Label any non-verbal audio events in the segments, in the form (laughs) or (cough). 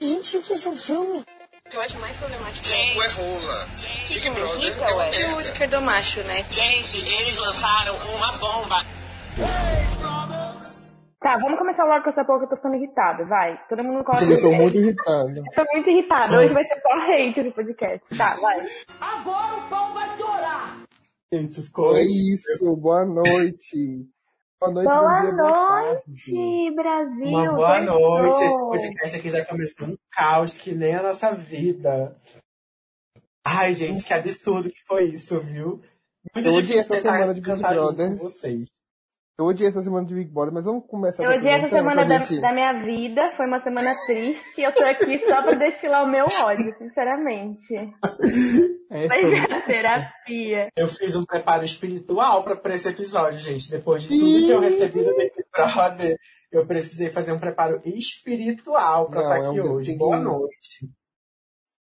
Gente, que esse é um filme? Eu acho mais problemático. Tempo é rola. Big Brother é uma o merda. esquerdomacho, né? Gente, eles lançaram uma bomba. Tá, vamos começar logo com essa porra que eu tô ficando irritada, vai. Todo mundo coloca. Eu tô (laughs) muito irritado. Eu tô muito irritada. Hoje vai ser só hate no podcast. Tá, vai. Gente, ficou. É isso, boa noite. Boa noite, Boa dia, boa noite, Brasil. Uma boa noite. Esse podcast aqui já começou um caos que nem a nossa vida. Ai, gente, que absurdo que foi isso, viu? Muito odiei difícil tentar semana de cantar Brother. com vocês. Eu odiei essa semana de Big Brother, mas vamos começar Eu odiei essa semana da, gente- da minha vida, foi uma semana triste. Eu tô aqui só pra destilar o meu ódio, sinceramente. (laughs) É, sobre- ser a terapia. Eu fiz um preparo espiritual pra, pra esse episódio, gente. Depois de tudo que eu recebi do Big Brother, eu precisei fazer um preparo espiritual pra Não, estar é um aqui grande- hoje. tem Boa que- noite.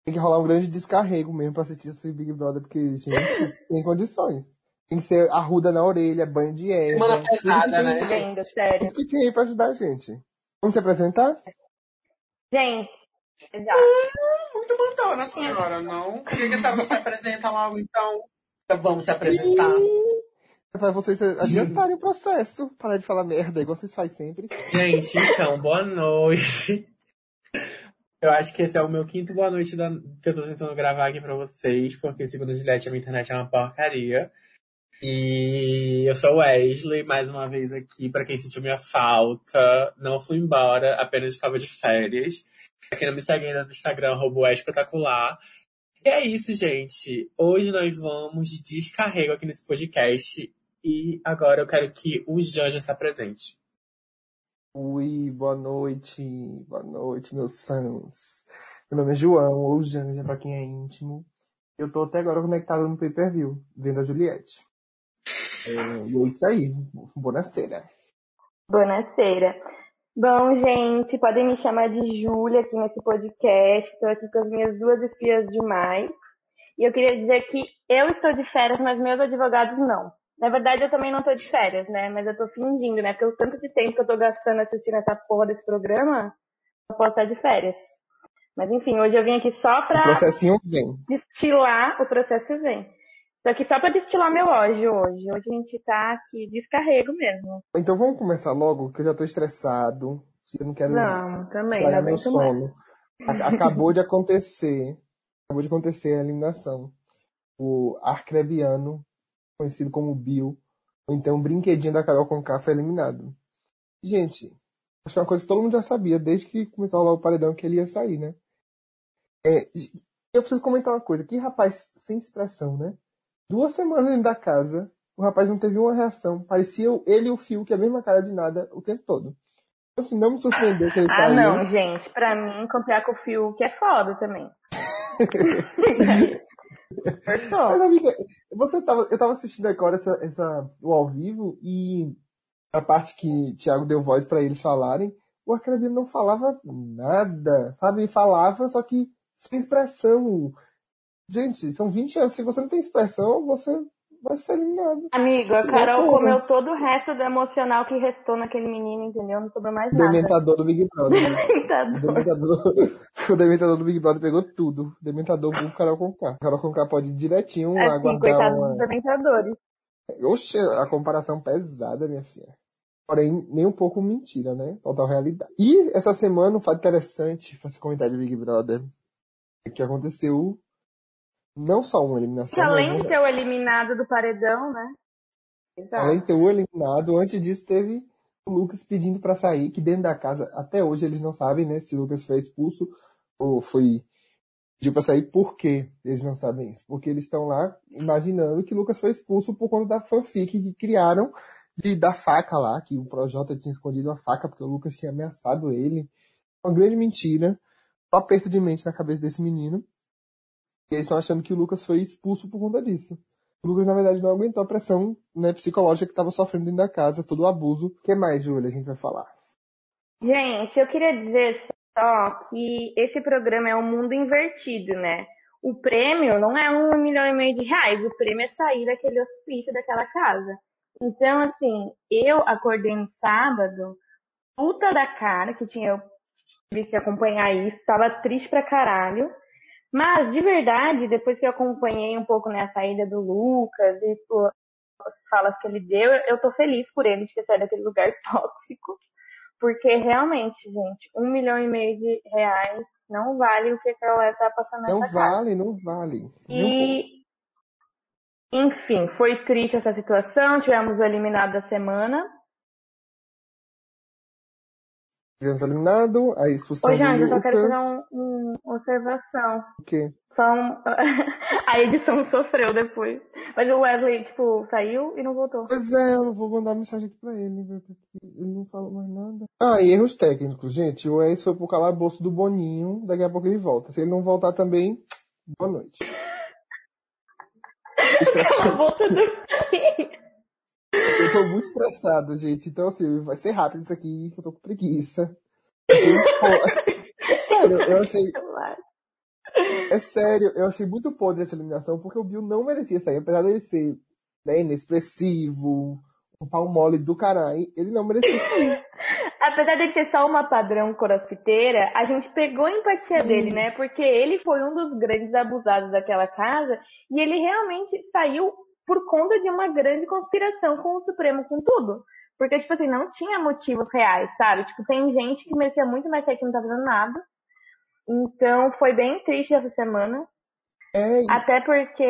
Tem que rolar um grande descarrego mesmo pra assistir esse Big Brother, porque, gente, (laughs) tem condições. Tem que ser arruda na orelha, banho de erva. Semana pesada, né? Vendo, sério. Tem aí pra ajudar a gente. Vamos se apresentar? Gente, exato. Muito mandona, senhora, não? Por que que a senhora não se apresenta logo, então? Então vamos se apresentar. É pra vocês adiantarem o processo. Parar de falar merda, igual vocês fazem sempre. Gente, então, boa noite. Eu acho que esse é o meu quinto boa noite da- que eu tô tentando gravar aqui pra vocês, porque segundo a Juliette, a minha internet é uma porcaria. E eu sou Wesley, mais uma vez aqui, pra quem sentiu minha falta. Não fui embora, apenas estava de férias. Pra quem não me segue ainda no Instagram, arroba o espetacular. E é isso, gente. Hoje nós vamos de descarrego aqui nesse podcast. E agora eu quero que o Janja se apresente. Ui, boa noite, boa noite, meus fãs. Meu nome é João, ou Janja, pra quem é íntimo. Eu tô até agora conectado no pay-per-view, vendo a Juliette. É, e é isso aí, bonaceira. Bonaceira. Bom, gente, podem me chamar de Júlia aqui nesse podcast. Estou aqui com as minhas duas espias demais. E eu queria dizer que eu estou de férias, mas meus advogados não. Na verdade, eu também não estou de férias, né? Mas eu tô fingindo, né? Porque o tanto de tempo que eu tô gastando assistindo essa porra desse programa, eu posso estar de férias. Mas enfim, hoje eu vim aqui só O pra processinho vem. destilar o processo vem. Tô aqui só pra destilar meu ódio hoje. Hoje a gente tá aqui descarrego mesmo. Então vamos começar logo, que eu já tô estressado. Eu não quero Não, também, não meu mais. sono. A- Acabou de acontecer. Acabou de acontecer a eliminação. O arcrebiano, conhecido como Bill, ou então o brinquedinho da Carol Conká foi eliminado. Gente, acho que é uma coisa que todo mundo já sabia, desde que começou a rolar o paredão, que ele ia sair, né? É, eu preciso comentar uma coisa. Que rapaz sem expressão, né? Duas semanas dentro da casa, o rapaz não teve uma reação. Parecia ele e o Fio, que é a mesma cara de nada o tempo todo. Então, Assim, não me surpreendeu que ele Ah, saiu. não, gente. Pra mim, copiar com o Fiuk é foda também. (laughs) Mas, amiga, você tava, eu tava assistindo agora essa, essa, o ao vivo e a parte que Thiago deu voz pra eles falarem, o Arcrebiano não falava nada, sabe? Falava, só que sem expressão. Gente, são 20 anos. Se você não tem expressão, você vai ser eliminado. Amigo, a Carol Loucura. comeu todo o resto do emocional que restou naquele menino, entendeu? Não sobrou mais nada. Dementador do Big Brother. né? O Dementador. Dementador, (laughs) o Dementador do Big Brother pegou tudo. O Dementador vulgo Carol Conká. Carol Conká pode ir direitinho Assim, aguardar coitado uma... dos dementadores. Oxe, a comparação pesada, minha filha. Porém, nem um pouco mentira, né? Total realidade. E essa semana, um fato interessante pra se comentar de Big Brother é que aconteceu não só uma eliminação, Que além de ser o eliminado do paredão, né? Exato. além de ter o eliminado, antes disso teve o Lucas pedindo pra sair, que dentro da casa, até hoje eles não sabem, né, se o Lucas foi expulso ou foi pediu pra sair, por quê? Eles não sabem isso. Porque eles estão lá imaginando que o Lucas foi expulso por conta da fanfic que criaram de, da faca lá, que o Projota tinha escondido a faca porque o Lucas tinha ameaçado ele. Uma grande mentira. Só aperto de mente na cabeça desse menino. E eles estão achando que o Lucas foi expulso por conta disso. O Lucas, na verdade, não aguentou a pressão né, psicológica que estava sofrendo dentro da casa, todo o abuso. O que mais, Júlia, a gente vai falar? Gente, eu queria dizer só que esse programa é um mundo invertido, né? O prêmio não é um milhão e meio de reais, o prêmio é sair daquele hospício, daquela casa. Então, assim, eu acordei no sábado, puta da cara, que tinha, que acompanhar isso, tava triste pra caralho. Mas, de verdade, depois que eu acompanhei um pouco né, a saída do Lucas e pô, as falas que ele deu, eu tô feliz por ele de ter saído daquele lugar (laughs) tóxico. Porque realmente, gente, um milhão e meio de reais não vale o que a Carolina tá passando nessa Não vale, não vale. E, enfim, foi triste essa situação. Tivemos o eliminado da semana. Tivemos eliminado, a expulsão Ô, Jane, do eu só quero fazer um, um- uma observação. O quê? Só um... (laughs) a edição sofreu depois. Mas o Wesley, tipo, saiu e não voltou. Pois é, eu não vou mandar mensagem aqui pra ele, viu, porque ele não falou mais nada. Ah, e erros técnicos, gente. O Wes foi pro calabouço do Boninho, daqui a pouco ele volta. Se ele não voltar também, boa noite. (laughs) Volta do... (laughs) Eu tô muito estressado, gente. Então, assim, vai ser rápido isso aqui, eu tô com preguiça. É (laughs) sério, eu achei. É sério, eu achei muito podre essa eliminação, porque o Bill não merecia sair, apesar dele ser né, inexpressivo, um pau mole do caralho, ele não merecia sair. (laughs) Apesar de ser só uma padrão crossfiteira, a gente pegou a empatia dele, né? Porque ele foi um dos grandes abusados daquela casa e ele realmente saiu por conta de uma grande conspiração com o Supremo, com tudo. Porque, tipo assim, não tinha motivos reais, sabe? Tipo, tem gente que merecia muito mais sair que não tá fazendo nada. Então, foi bem triste essa semana. É, e- Até porque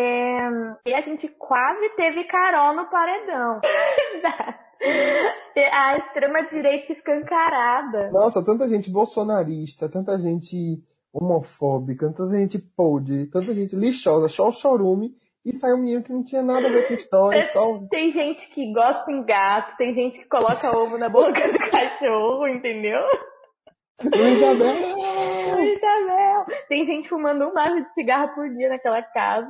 e a gente quase teve Carol no paredão. (laughs) a extrema-direita escancarada. nossa, tanta gente bolsonarista, tanta gente homofóbica, tanta gente podre, tanta gente lixosa, só o chorume, e saiu um menino que não tinha nada a ver com história, só Tem gente que gosta em gato, tem gente que coloca ovo na boca do cachorro, entendeu? Luísa Mel. Isabel. Tem gente fumando um maço de cigarro por dia naquela casa.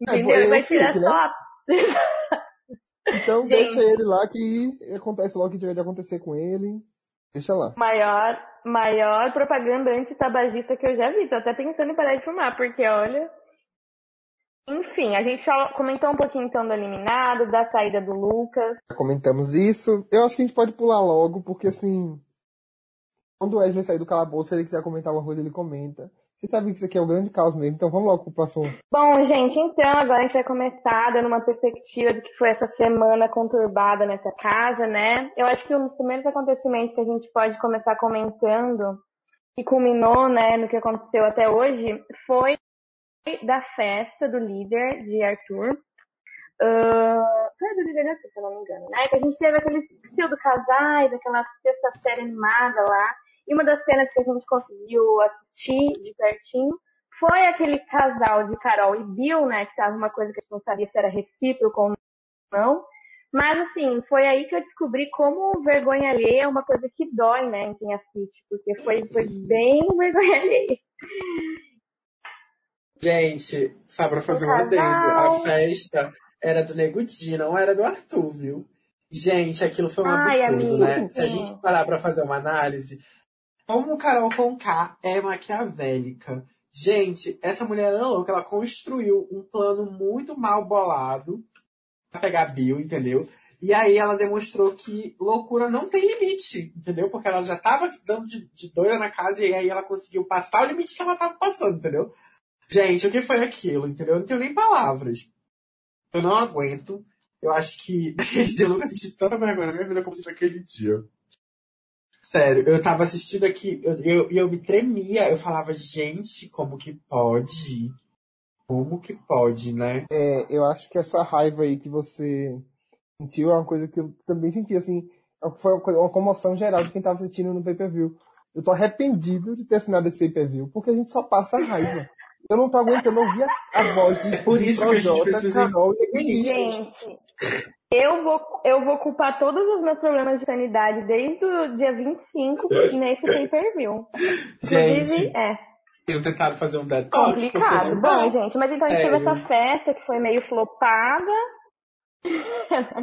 Entendeu? É, Ele vai tirar né? só a Então (laughs) Gente. deixa ele lá que acontece logo o que tiver de acontecer com ele. Deixa lá. maior, maior propaganda antitabagista que eu já vi. Tô até pensando em parar de fumar, porque olha. Enfim, a gente só comentou um pouquinho então do eliminado, da saída do Lucas. Já comentamos isso. Eu acho que a gente pode pular logo, porque assim. Quando o Wesley sair do calabouço, se ele quiser comentar alguma coisa, ele comenta. Você sabe que isso aqui é o grande caos mesmo, então vamos logo pro próximo. Bom, gente, então agora a gente vai começar dando uma perspectiva do que foi essa semana conturbada nessa casa, né? Eu acho que um dos primeiros acontecimentos que a gente pode começar comentando, que culminou, né, no que aconteceu até hoje, foi da festa do líder de Arthur. Ah, foi do líder de Arthur, se eu não me engano, né? Que a gente teve aquele pseudo casais, aquela sexta série animada lá. E uma das cenas que a gente conseguiu assistir de pertinho foi aquele casal de Carol e Bill, né? Que tava uma coisa que a gente não sabia se era recíproco ou não. Mas assim, foi aí que eu descobri como vergonha alheia é uma coisa que dói, né, em quem assiste, porque foi, foi bem vergonha alheia. Gente, só pra fazer um Casal. adendo, a festa era do Nego Di, não era do Arthur, viu? Gente, aquilo foi um Ai, absurdo, amiga, né? Se a gente parar pra fazer uma análise, como Carol Conká é maquiavélica. Gente, essa mulher é louca, ela construiu um plano muito mal bolado pra pegar Bill, entendeu? E aí ela demonstrou que loucura não tem limite, entendeu? Porque ela já tava dando de, de doida na casa e aí ela conseguiu passar o limite que ela tava passando, entendeu? Gente, o que foi aquilo, entendeu? Eu não tenho nem palavras. Eu não aguento. Eu acho que (laughs) naquele dia eu nunca assisti tanta vergonha na minha vida como assisti naquele dia. Sério, eu tava assistindo aqui e eu, eu, eu me tremia. Eu falava, gente, como que pode? Como que pode, né? É, eu acho que essa raiva aí que você sentiu é uma coisa que eu também senti, assim, foi uma, coisa- uma comoção geral de quem tava assistindo no pay-per-view. Eu tô arrependido de ter assinado esse pay-per-view, porque a gente só passa raiva. Eu não tô aguentando ouvir a, a voz de, Por de isso que a gente precisa- Carol e. Gente, eu vou, eu vou culpar todos os meus problemas de sanidade desde o dia 25 (laughs) nesse pay-per-view. Inclusive, é eu tentaram fazer um detox. complicado. não. Bom, gente, mas então a gente teve Sério. essa festa que foi meio flopada.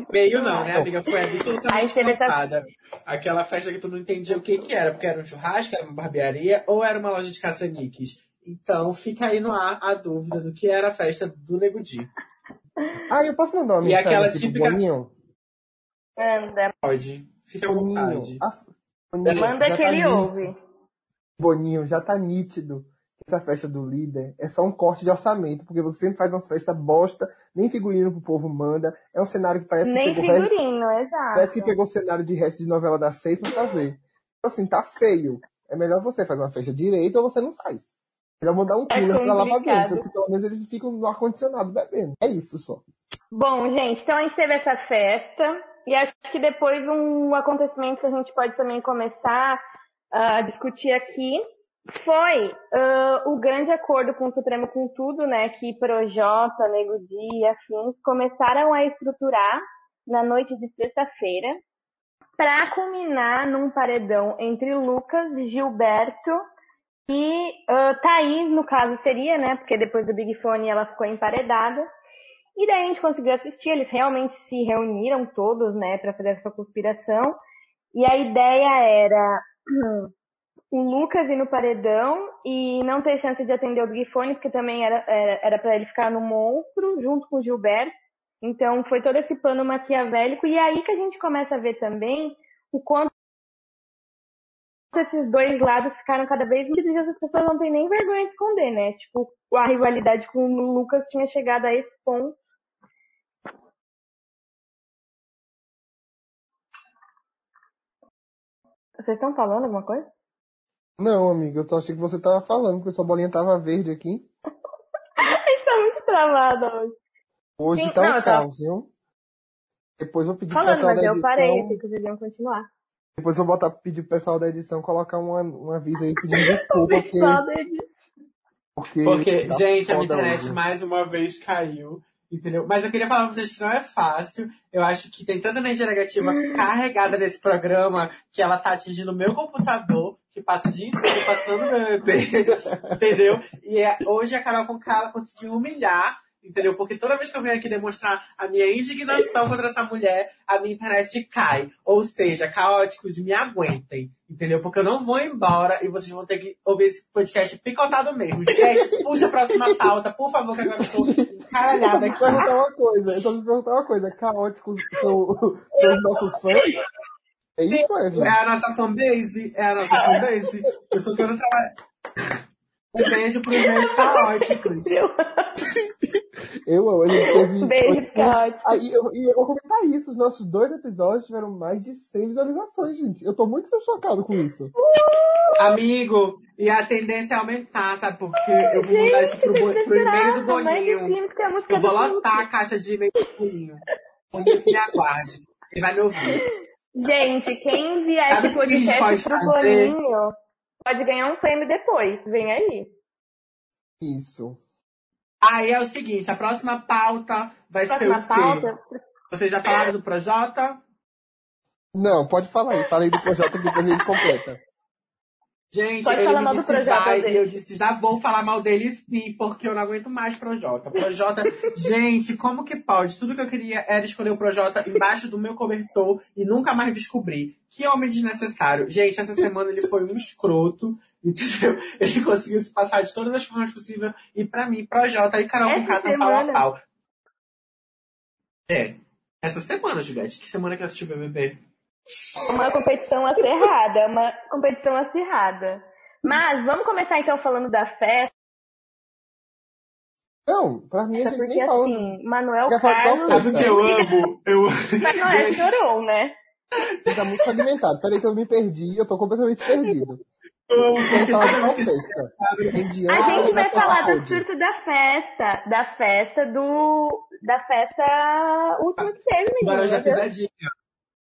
Meio não, né, amiga? Foi absolutamente teve essa- flopada. Aquela festa que tu não entendia o que que era, porque era um churrasco, era uma barbearia ou era uma loja de caça-níqueis. Então fica aí no ar a dúvida do que era a festa do Nego Di. Ah, eu posso mandar uma E mensagem aquela aqui típica- Boninho? Anda, Pode. Fica à Boninho, vontade. a- Boninho, manda já que tá ele nítido. ouve. Boninho, já tá nítido que essa festa do líder é só um corte de orçamento, porque você sempre faz uma festa bosta, nem figurino pro povo manda. É um cenário que parece Nem que pegou resto- figurino, exato. Parece que pegou o cenário de resto de novela das seis pra fazer. Então, assim, tá feio. É melhor você fazer uma festa direito ou você não faz. É melhor mandar um É cooler pra lá pra complicado. dentro, que pelo menos eles ficam no ar-condicionado bebendo. É isso só. Bom, gente, então a gente teve essa festa e acho que depois um acontecimento que a gente pode também começar ah, a discutir aqui foi ah, o grande acordo com o Supremo com tudo, né, que Projota, Nego Di e afins começaram a estruturar na noite de sexta-feira para culminar num paredão entre Lucas, Gilberto e ah, Thaís, no caso seria, né, porque depois do Big Fone ela ficou emparedada. E daí a gente conseguiu assistir, eles realmente se reuniram todos, né, para fazer essa conspiração. E a ideia era (clears throat) o Lucas ir no paredão e não ter chance de atender o Big Fone, porque também era era era para ele ficar no monstro junto com o Gilberto. Então foi todo esse plano maquiavélico e é aí que a gente começa a ver também o quanto esses dois lados ficaram cada vez mais e as pessoas não têm nem vergonha de esconder, né? Tipo, a rivalidade com o Lucas tinha chegado a esse ponto. Vocês estão falando alguma coisa? Não, amigo, eu achando que você tava falando, porque sua bolinha tava verde aqui. (laughs) A gente tá muito travado hoje. Hoje Sim, tá não, um eu caos, viu? Depois eu vou pedir pro Falando, mas da eu edição. parei, achei que vocês iam continuar. Depois eu vou botar, pedir pro pessoal da edição colocar uma, um aviso aí pedindo (laughs) desculpa, porque. Porque, Porque, tá gente, a internet hoje. mais uma vez caiu. Entendeu? Mas eu queria falar pra vocês que não é fácil. Eu acho que tem tanta energia negativa carregada nesse programa que ela tá atingindo o meu computador, que passa o dia inteiro passando meu bebê. (laughs) entendeu? E é- hoje a Carol com ela conseguiu humilhar. Entendeu? Porque toda vez que eu venho aqui demonstrar a minha indignação contra essa mulher, a minha internet cai. Ou seja, caóticos, me aguentem. Entendeu? Porque eu não vou embora e vocês vão ter que ouvir esse podcast picotado mesmo. Gente, (laughs) puxa a próxima pauta, por favor, que agora eu tô Eu só encaralhada me aqui. perguntar uma coisa, eu só me perguntar uma coisa, caóticos são, são os nossos fãs? É isso, É Wesley? a nossa fanbase? É a nossa fanbase? Eu só quero trabalhar. Um beijo pros meus caóticos. Eu, eu, ele teve... Beijo, caótico. Aí, eu, e eu vou comentar isso, os nossos dois episódios tiveram mais de 100 visualizações, gente. Eu tô muito chocado com isso. Amigo, e a tendência é aumentar, sabe? Porque eu vou mandar isso pro, pro e-mail do Boninho. Eu vou lotar a caixa de e-mail do Boninho. Boninho me aguarde. Ele vai me ouvir. Gente, quem enviar Sabe esse gente podcast pode pro fazer? Boninho pode ganhar um prêmio depois. Vem aí. Isso. Aí é o seguinte, a próxima pauta vai Próxima ser o quê? pauta. Vocês já falaram do Projota? Não, pode falar aí. Fala aí do projeto que depois a gente completa. Gente, Pode ele me disse vai e eu disse, já vou falar mal dele sim, porque eu não aguento mais Projota. Projota, (laughs) gente, como que pode? Tudo que eu queria era escolher o Projota embaixo do meu cobertor e nunca mais descobrir. Que homem desnecessário. Gente, essa semana ele foi um escroto, entendeu? (laughs) Ele conseguiu se passar de todas as formas possíveis e pra mim, Projota e Carol estão pau a pau. É. Essa semana, Juliette. Que semana que eu assisti o BBB? Uma competição acirrada, uma competição acirrada. Mas vamos começar então falando da festa, Não, pra mim a gente porque nem falou. assim, Manuel qual Carlos. festa? Sabe o que eu amo? Eu Mas não é, chorou, né? Fica muito fragmentado. Peraí que eu me perdi, eu tô completamente perdido. A gente vai falar do surto da festa, da festa do. da festa última que teve, menino. Da meu Deus. Pisadinha.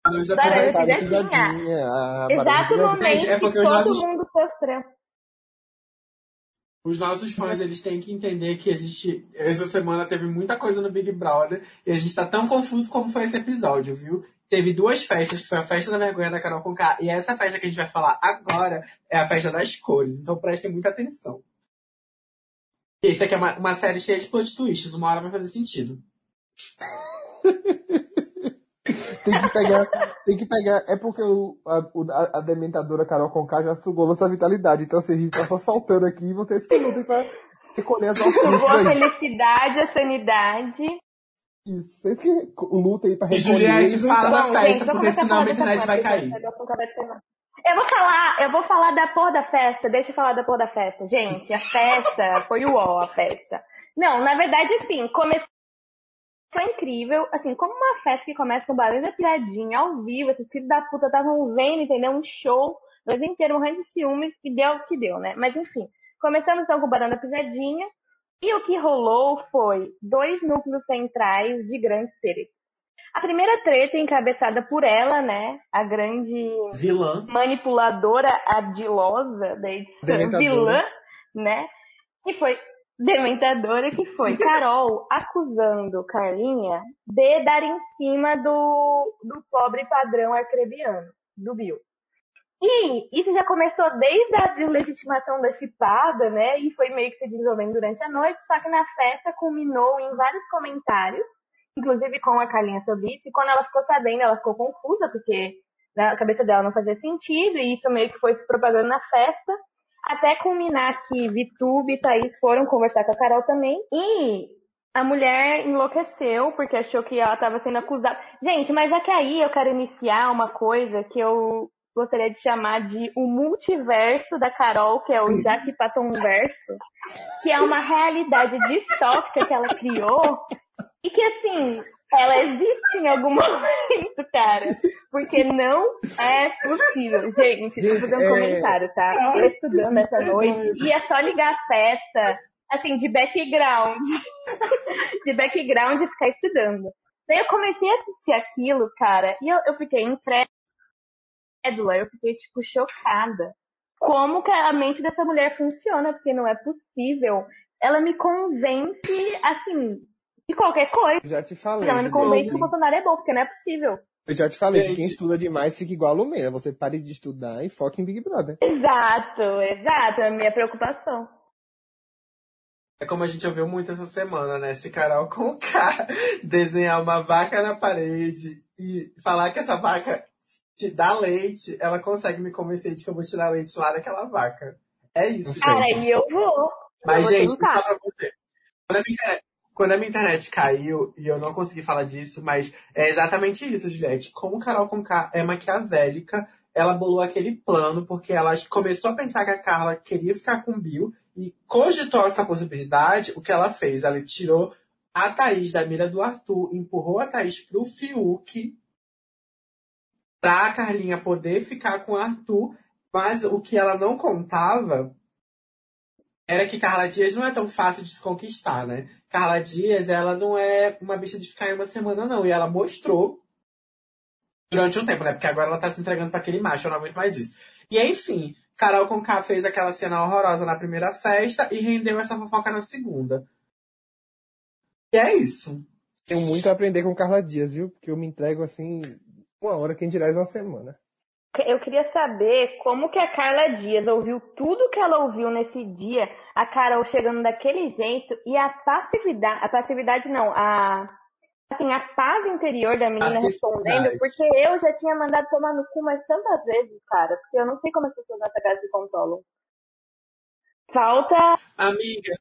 Da Pisadinha. Pisadinha, Pisadinha. a Exato momento é porque que os todo nossos- mundo sofreu. Os nossos fãs, eles têm que entender que existe... Essa semana teve muita coisa no Big Brother e a gente tá tão confuso como foi esse episódio, viu? Teve duas festas, que foi a festa da vergonha da Carol Conká e essa festa que a gente vai falar agora é a festa das cores. Então prestem muita atenção. Esse aqui é uma, uma série cheia de plot twists, uma hora vai fazer sentido. (laughs) Tem que pegar, tem que pegar. É porque o, a, a, dementadora Carol Conká já sugou nossa vitalidade. Então, assim, a gente tá só saltando aqui e vocês que lutem pra recolher as nossas Sugou a felicidade, a sanidade. Isso. Vocês que lutem aí pra E recolher. Juliette fala então. da festa, gente, porque senão a internet vai cair. Eu vou falar, eu vou falar da porra da festa. Deixa eu falar da porra da festa. Gente, a festa foi o ó, a festa. Não, na verdade, assim, começou incrível. Assim, como uma festa que começa com barulho da piradinha, ao vivo, esses filhos da puta estavam vendo, entendeu? Um show, nós inteiro morrendo de ciúmes, e deu o que deu, né? Mas enfim, começamos então com o da pisadinha. E o que rolou foi dois núcleos centrais de grandes tretas. A primeira treta encabeçada por ela, né? A grande Vilã. manipuladora ardilosa da edição, vilã, né? Que foi dementadora, que foi (laughs) Carol acusando Carlinha de dar em cima do, do pobre padrão arcrebiano, do Bill. E isso já começou desde a deslegitimação da chipada, né? E foi meio que se desenvolvendo durante a noite, só que na festa culminou em vários comentários, inclusive com a Carlinha sobre isso, e quando ela ficou sabendo, ela ficou confusa, porque na cabeça dela não fazia sentido, e isso meio que foi se propagando na festa, até culminar que Vitube e Thaís foram conversar com a Carol também, e a mulher enlouqueceu, porque achou que ela estava sendo acusada. Gente, mas é que aí eu quero iniciar uma coisa que eu gostaria de chamar de o multiverso da Carol, que é o Jaque Paton Verso, que é uma realidade distópica que ela criou e que, assim, ela existe em algum (laughs) momento, cara. Porque não é possível. Gente, Gente, um é- comentário, tá? Eu estudando essa noite e é só ligar a festa, assim, de background. (laughs) de background e ficar estudando. Daí eu comecei a assistir aquilo, cara, e eu, eu fiquei incrédula, eu fiquei, tipo, chocada. Como que a mente dessa mulher funciona, porque não é possível. Ela me convence, assim, de qualquer coisa. Eu já te falei. Ela me convence que o Bolsonaro é bom, porque não é possível. Eu já te falei, que Gente. quem estuda demais fica igual a Lumena. Você pare de estudar e foca em Big Brother. Exato, exato, é a minha preocupação. É como a gente ouviu muito essa semana, né? Esse Carol com K desenhar uma vaca na parede e falar que essa vaca te dá leite, ela consegue me convencer de que eu vou tirar leite lá daquela vaca. É isso. Cara, e eu vou. Mas, eu vou gente, vou falar pra você. Quando a, minha quando a minha internet caiu, e eu não consegui falar disso, mas é exatamente isso, Juliette. Como Carol Conká é maquiavélica, ela bolou aquele plano, porque ela começou a pensar que a Carla queria ficar com o Bill, e cogitou essa possibilidade, o que ela fez? Ela tirou a Thaís da mira do Arthur, empurrou a Thaís pro Fiuk, pra Carlinha poder ficar com o Arthur, mas o que ela não contava era que Carla Dias não é tão fácil de se conquistar, né? Carla Dias, ela não é uma bicha de ficar em uma semana, não. E ela mostrou durante um tempo, né? Porque agora ela tá se entregando pra aquele macho, eu não aguento mais isso. E enfim, Carol Conká fez aquela cena horrorosa na primeira festa e rendeu essa fofoca na segunda. E é isso. Tenho muito a aprender com Carla Dias, viu? Porque eu me entrego assim, uma hora, quem dirá uma semana. Eu queria saber como que a Carla Dias ouviu tudo que ela ouviu nesse dia, a Carol chegando daquele jeito e a passividade, a passividade não, a assim, a paz interior da menina respondendo, porque eu já tinha mandado tomar no cu mais tantas vezes, cara, porque eu não sei como as pessoas nessa casa se controlam. Falta Amiga,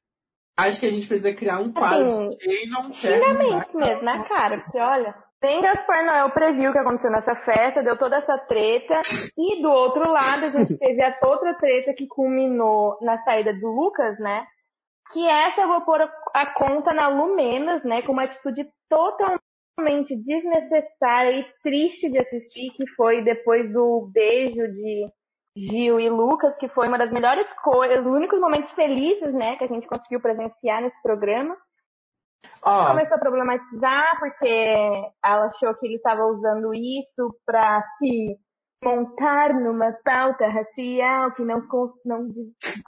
acho que a gente precisa criar um quadro. Assim, Quem não quer. xingamentos mesmo na cara, porque olha, nem Gaspar Noel previu o que aconteceu nessa festa, deu toda essa treta, e do outro lado a gente teve a outra treta que culminou na saída do Lucas, né? Que essa eu vou pôr a- conta na Lumenas, né? Com uma atitude totalmente desnecessária e triste de assistir, que foi depois do beijo de Gil e Lucas, que foi uma das melhores coisas, os únicos momentos felizes, né, que a gente conseguiu presenciar nesse programa Ó, começou a problematizar porque ela achou que ele estava usando isso para se montar numa pauta racial que não, não,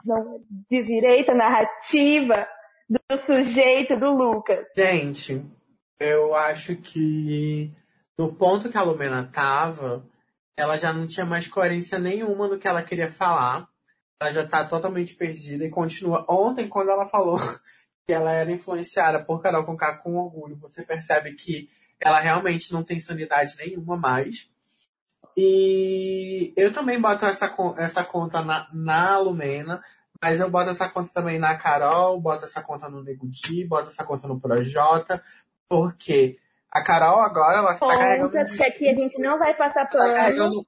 não diz direito a narrativa do sujeito do Lucas. Gente, eu acho que no ponto que a Lumena tava, ela já não tinha mais coerência nenhuma no que ela queria falar. Ela já tá totalmente perdida e continua. Ontem, quando ela falou que ela era influenciada por Carol Conká com orgulho, você percebe que ela realmente não tem sanidade nenhuma mais. E eu também boto essa, essa conta na, na Lumena, mas eu boto essa conta também na Carol, boto essa conta no Nego Di, boto essa conta no Projota, porque a Carol agora ela tá carregando um que aqui a gente não vai passar tá pano. carregando,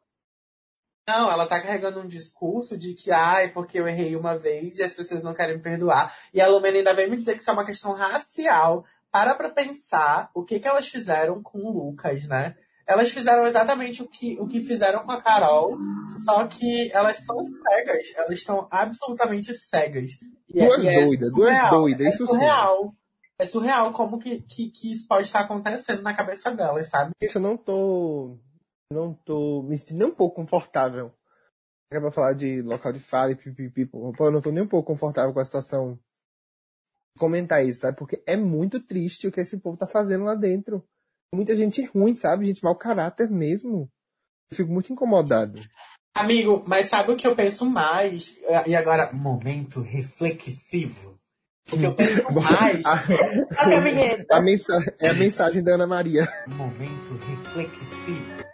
Não, ela tá carregando um discurso de que, ai, porque eu errei uma vez e as pessoas não querem me perdoar. E a Lumena ainda vem me dizer que isso é uma questão racial. Para pra pensar o que que elas fizeram com o Lucas, né? Elas fizeram exatamente o que, o que fizeram com a Carol, só que elas são cegas. Elas estão absolutamente cegas. E, Duas e é doidas, duas surreal, doidas, é isso sim. surreal. É surreal como que, que, que isso pode estar acontecendo na cabeça delas, sabe? Gente, eu não tô. Não tô me sentindo nem um pouco confortável. É pra falar de local de fala e pipipi. Pô, eu não tô nem um pouco confortável com a situação. Comentar isso, sabe? Porque é muito triste o que esse povo tá fazendo lá dentro. Muita gente ruim, sabe? Gente mau caráter mesmo. Eu fico muito incomodado. Amigo, mas sabe o que eu penso mais? E agora, momento reflexivo. O que eu penso (laughs) mais a, a a mensa- é a mensagem da Ana Maria. momento reflexivo.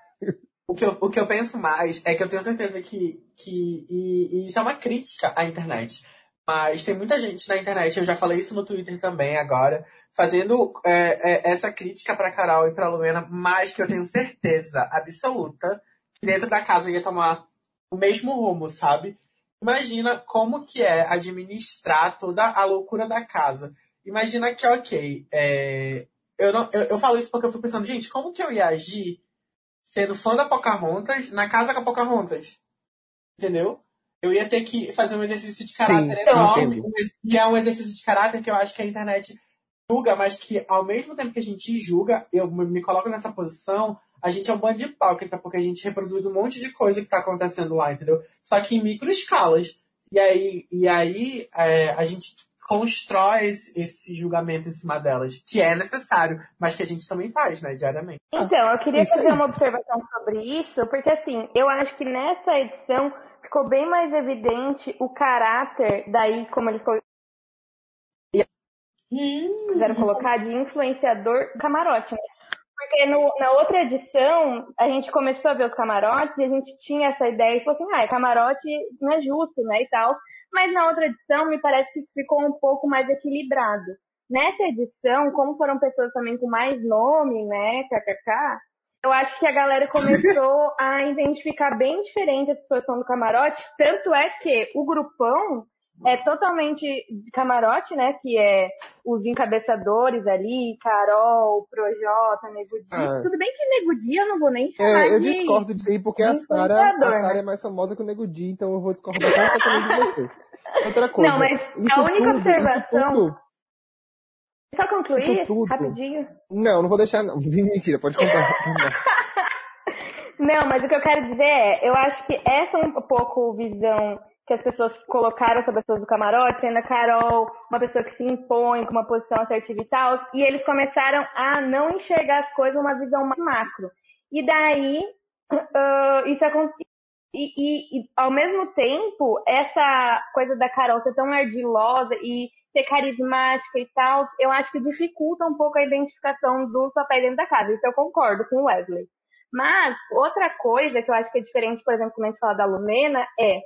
O que, eu, o que eu penso mais é que eu tenho certeza que, que e, e isso é uma crítica à internet. Mas tem muita gente na internet, eu já falei isso no Twitter também agora, fazendo é, é, essa crítica pra Carol e pra Lumena, mas que eu tenho certeza absoluta que dentro da casa ia tomar o mesmo rumo, sabe? Imagina como que é administrar toda a loucura da casa. Imagina que, ok, é, eu, não, eu, eu falo isso porque eu fico pensando, gente, como que eu ia agir sendo fã da Pocahontas na casa com a Pocahontas? Entendeu? Eu ia ter que fazer um exercício de caráter Sim, enorme, e é um exercício de caráter que eu acho que a internet julga, mas que ao mesmo tempo que a gente julga, eu me me coloco nessa posição, a gente é um bando de hipócrita, porque a gente reproduz um monte de coisa que tá acontecendo lá, entendeu? Só que em micro escalas. E aí, e aí é, a gente constrói esse, esse julgamento em cima delas, que é necessário, mas que a gente também faz, né, diariamente. Então, eu queria Isso fazer aí. uma observação sobre isso, porque assim, eu acho que nessa edição ficou bem mais evidente o caráter, daí como eles co- quiseram colocar, de influenciador do camarote, né? Porque no- na outra edição, a gente começou a ver os camarotes e a gente tinha essa ideia e falou assim, ah, é camarote não é justo, né, e tal. Mas na outra edição, me parece que ficou um pouco mais equilibrado. Nessa edição, como foram pessoas também com mais nome, né, kkk, eu acho que a galera (laughs) começou a identificar bem diferente as pessoas que são do camarote, tanto é que o grupão é totalmente de camarote, né, que é os encabeçadores ali, Carol, Projota, Nego Di. Ah. Tudo bem que Nego Di eu não vou nem chamar É, eu de... discordo disso aí, porque a Sara né? é mais famosa que o Nego Di, então eu vou discordar completamente de você. Outra coisa. Não, mas a única tudo, observação- tudo, Só concluir rapidinho? não, não vou deixar não. (laughs) Mentira, pode contar. (laughs) Não, mas o que eu quero dizer é, eu acho que essa é um pouco visão que as pessoas colocaram sobre as pessoas do camarote, sendo a Carol uma pessoa que se impõe com uma posição assertiva e tal, e eles começaram a não enxergar as coisas numa visão macro. E daí, ah, isso acontece. E, e, e, ao mesmo tempo, essa coisa da Carol ser tão ardilosa e ser carismática e tal, eu acho que dificulta um pouco a identificação dos papéis dentro da casa. Isso eu concordo com o Wesley. Mas, outra coisa que eu acho que é diferente, por exemplo, quando a gente fala da Lumena, é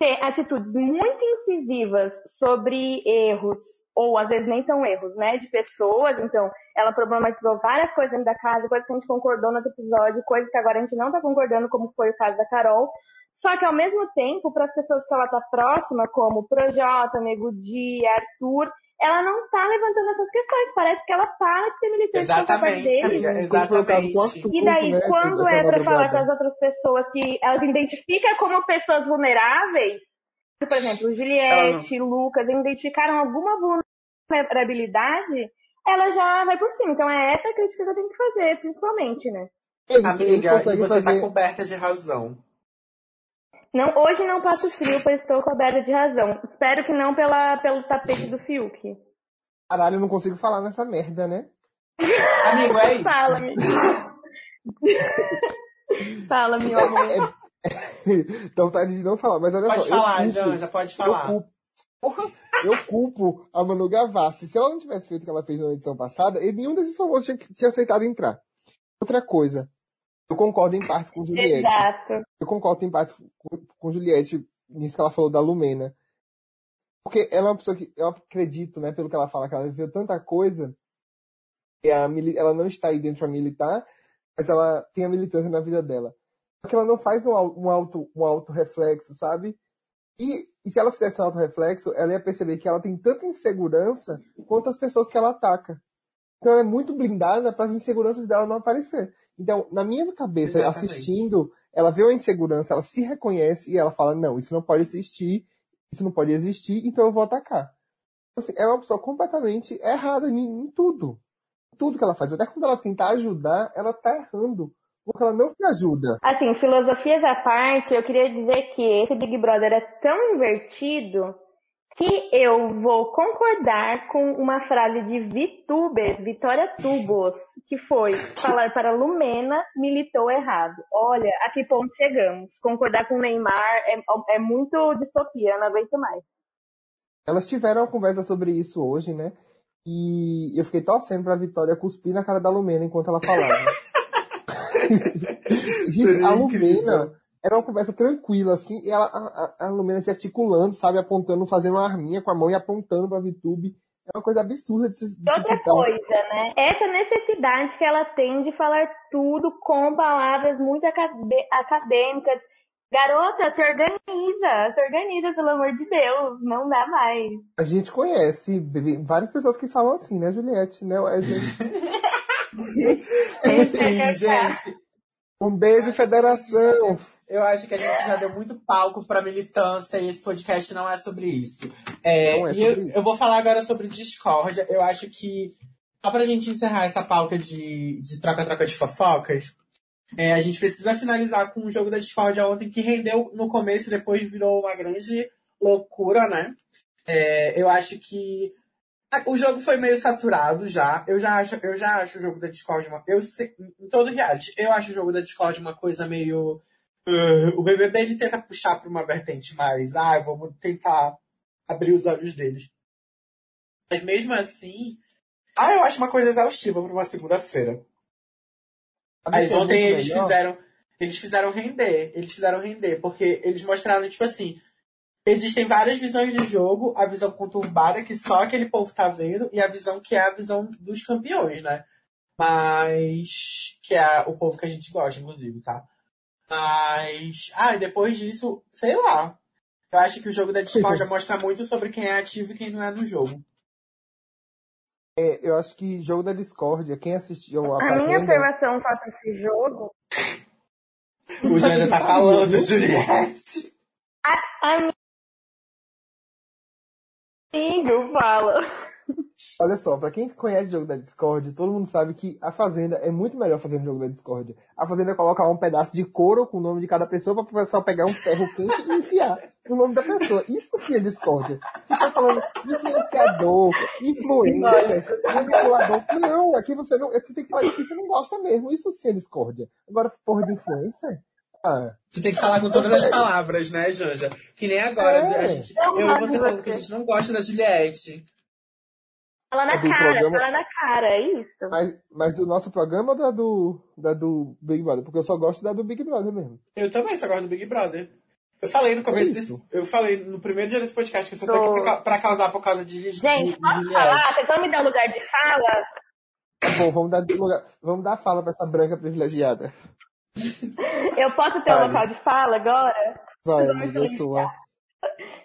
ter atitudes muito incisivas sobre erros, ou às vezes nem são erros, né, de pessoas. Então, ela problematizou várias coisas dentro da casa, coisas que a gente concordou no outro episódio, coisas que agora a gente não tá concordando, como foi o caso da Carol. Só que, ao mesmo tempo, para as pessoas que ela tá próxima, como Projota, Nego Di, Arthur, ela não tá levantando essas questões. Parece que ela para de ser militante contra a parte Exatamente, deles. amiga, o exatamente. E daí, né, quando essa é pra falar com as outras pessoas que elas identificam como pessoas vulneráveis, por exemplo, Juliette, Lucas, identificaram alguma vulnerabilidade, ela já vai por cima. Então é essa a crítica que eu tenho que fazer, principalmente, né? Amiga, e você tá fazer- coberta de razão. Não, hoje não passo frio, pois estou coberta de razão. Espero que não pela, pelo tapete do Fiuk. Caralho, eu não consigo falar nessa merda, né? (laughs) Amigo, é isso. Fala-me. (laughs) Fala, meu amor. (laughs) Dá vontade de não falar, mas olha Pode só. falar, eu culpo, Janja, pode eu falar. culpo, Porra, eu culpo a Manu Gavassi. Se ela não tivesse feito o que ela fez na edição passada, e nenhum desses famosos tinha, tinha aceitado entrar. Outra coisa, eu concordo em partes com Juliette. Exato. Eu concordo em partes com, com Juliette nisso que ela falou da Lumena. Porque ela é uma pessoa que eu acredito, né, pelo que ela fala, que ela viveu tanta coisa, a, ela não está aí dentro para militar, mas ela tem a militância na vida dela. Porque ela não faz um, um auto, um auto reflexo, sabe? E, e se ela fizesse um auto reflexo, ela ia perceber que ela tem tanta insegurança quanto as pessoas que ela ataca. Então ela é muito blindada para as inseguranças dela não aparecer. Então, na minha cabeça, Exatamente. assistindo, ela vê uma insegurança, ela se reconhece e ela fala, não, isso não pode existir, isso não pode existir, então eu vou atacar. Assim, é uma pessoa completamente errada em, em tudo. Tudo que ela faz. Até quando ela tenta ajudar, ela tá errando. Porque ela não te ajuda. Assim, filosofias à parte, eu queria dizer que esse Big Brother é tão invertido que eu vou concordar com uma frase de VTuber, Vitória Tubos, que foi falar para Lumena militou errado. Olha, a que ponto chegamos. Concordar com o Neymar é, é muito distopia, não aguento mais. Elas tiveram uma conversa sobre isso hoje, né? E eu fiquei torcendo pra Vitória cuspir na cara da Lumena enquanto ela falava. (laughs) Gente, a incrível. Lumena era uma conversa tranquila, assim, e ela, a, a- a Lumena se articulando, sabe, apontando, fazendo uma arminha com a mão e apontando pra Vitube. É uma coisa absurda de se, de se outra escutar. coisa, né? Essa necessidade que ela tem de falar tudo com palavras muito acadêmicas. Garota, se organiza, se organiza, pelo amor de Deus, não dá mais. A gente conhece várias pessoas que falam assim, né, Juliette? Né? A gente- (laughs) Enfim, gente, Um beijo, federação! eu acho que a gente já deu muito palco pra militância e esse podcast não é sobre isso. É, Não é e sobre eu, isso. eu vou falar agora sobre discórdia. Eu acho que, só pra gente encerrar essa pauta de de troca-troca de fofocas, é, a gente precisa finalizar com o jogo da discórdia ontem, que rendeu no começo e depois virou uma grande loucura, né? É, eu acho que a- o jogo foi meio saturado já. Eu já acho, eu já acho o jogo da Discord uma. Eu sei, em todo reality, eu acho o jogo da Discord uma coisa meio. uh, o BBB ele tenta puxar pra uma vertente mais. Ah, vamos tentar abrir os olhos deles. Mas mesmo assim. Ah, eu acho uma coisa exaustiva pra uma segunda-feira. Mas é ontem eles melhor? fizeram. Eles fizeram render. Eles fizeram render. Porque eles mostraram, tipo assim. Existem várias visões de jogo, a visão conturbada que só aquele povo tá vendo, e a visão que é a visão dos campeões, né? Mas. Que é o povo que a gente gosta, inclusive, tá? Mas. Ah, e depois disso, sei lá. Eu acho que o jogo da Discord (laughs) mostra muito sobre quem é ativo e quem não é no jogo. É, eu acho que jogo da discórdia, quem assistiu a A minha Fazenda... observação só pra esse jogo. O Jean já tá falando, (laughs) Juliette. A amigo fala. Olha só, pra quem conhece o jogo da Discord, todo mundo sabe que a Fazenda é muito melhor fazendo jogo da Discord. A Fazenda coloca um pedaço de couro com o nome de cada pessoa pra pessoa pegar um ferro quente e enfiar o nome da pessoa. Isso sim é Discord. Fica falando influenciador, influencer, manipulador. Não, aqui você não. Você tem que falar que você não gosta mesmo. Isso sim é Discord. Agora, porra de influencer? Tu tem que falar com todas as palavras, né, Janja? Que nem agora, É. a gente, Eu eu e você de falando que a gente não gosta da Juliette. Fala na É cara, programa- fala na cara, é isso. mas, mas do nosso programa ou da do, da do Big Brother? Porque eu só gosto da do Big Brother mesmo. Eu também só gosto do Big Brother. Eu falei no começo É desse. isso. Eu falei no primeiro dia desse podcast que eu só tô Tô- aqui por ca- pra causar por causa de, de, Gente, de posso Juliette. falar? Tentando me dar lugar de fala? Tá bom, vamos dar, lugar, vamos dar fala pra essa branca privilegiada. Eu posso ter um Vale. local de fala agora? Vai, amiga, lá. sua.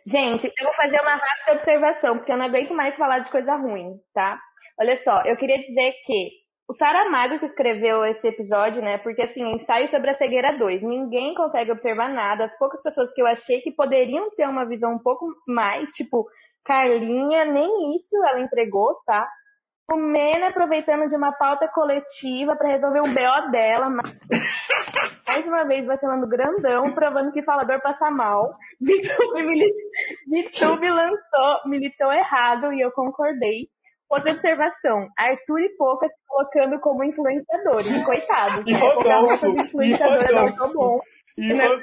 Gente, eu vou fazer uma rápida observação, porque eu não aguento mais falar de coisa ruim, tá? Olha só, eu queria dizer que o Saramago que escreveu esse episódio, né? Porque assim, ensaio sobre a cegueira 2. Ninguém consegue observar nada. As poucas pessoas que eu achei que poderiam ter uma visão um pouco mais, tipo, Carlinha, nem isso ela entregou, tá? O Mena aproveitando de uma pauta coletiva para resolver um BO dela, mas (laughs) mais uma vez vacilando grandão, provando que falador passa mal. Vitube, mili- Vitube lançou, militou errado e eu concordei. Outra observação, Arthur e Pouca se colocando como influenciadores, coitados. E né? Rodolfo, como influenciadora e não Rodolfo. tô bom. E Não é.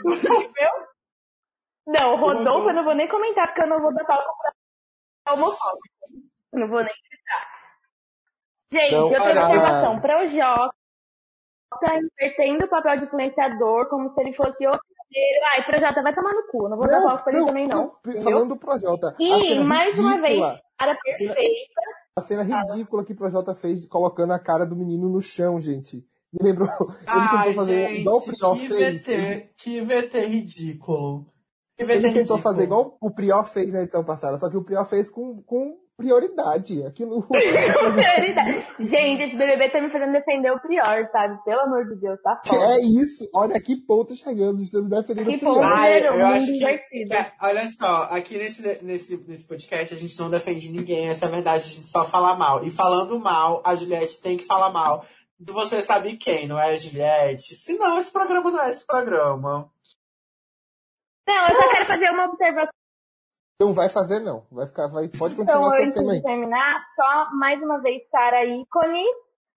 Não, Rodolfo eu não vou nem comentar, porque eu não vou dar palco pra homofóbico. Não vou nem citar. Gente, Não, eu tenho olha, observação. Projota invertendo o papel de influenciador como se ele fosse o primeiro. Ai, Projota, vai tomar no cu. Não vou dar palco pra ele também, não. entendeu? Falando do Projota. E, mais uma vez, ridícula, cara perfeita. A cena ridícula que o Projota fez colocando a cara do menino no chão, gente. Me lembrou. (laughs) Ele Ai, tentou fazer gente, igual o Prior que fez. VT, que VT ridículo. Que VT Ele tentou ridículo. fazer igual o Prior fez na edição passada, só que o Prior fez com, com prioridade. Aquilo. (laughs) Prioridade. Gente, esse BBB tá me fazendo defender o Prior, sabe? Pelo amor de Deus, tá foda. é isso. Olha que ponto chegamos. Estamos defendendo Que o Prior. ponto. Ai, eu acho que. invertido. é, olha só, aqui nesse, nesse, nesse podcast a gente não defende ninguém, essa é a verdade, a gente só fala mal. E falando mal, a Juliette tem que falar mal. Você sabe quem, não é a Juliette? Se não, esse programa não é esse programa. Não, eu só quero fazer uma observação Não vai fazer, não. Vai ficar, vai, pode continuar seu antes tema de aí. terminar. Só mais uma vez, Sara ícone.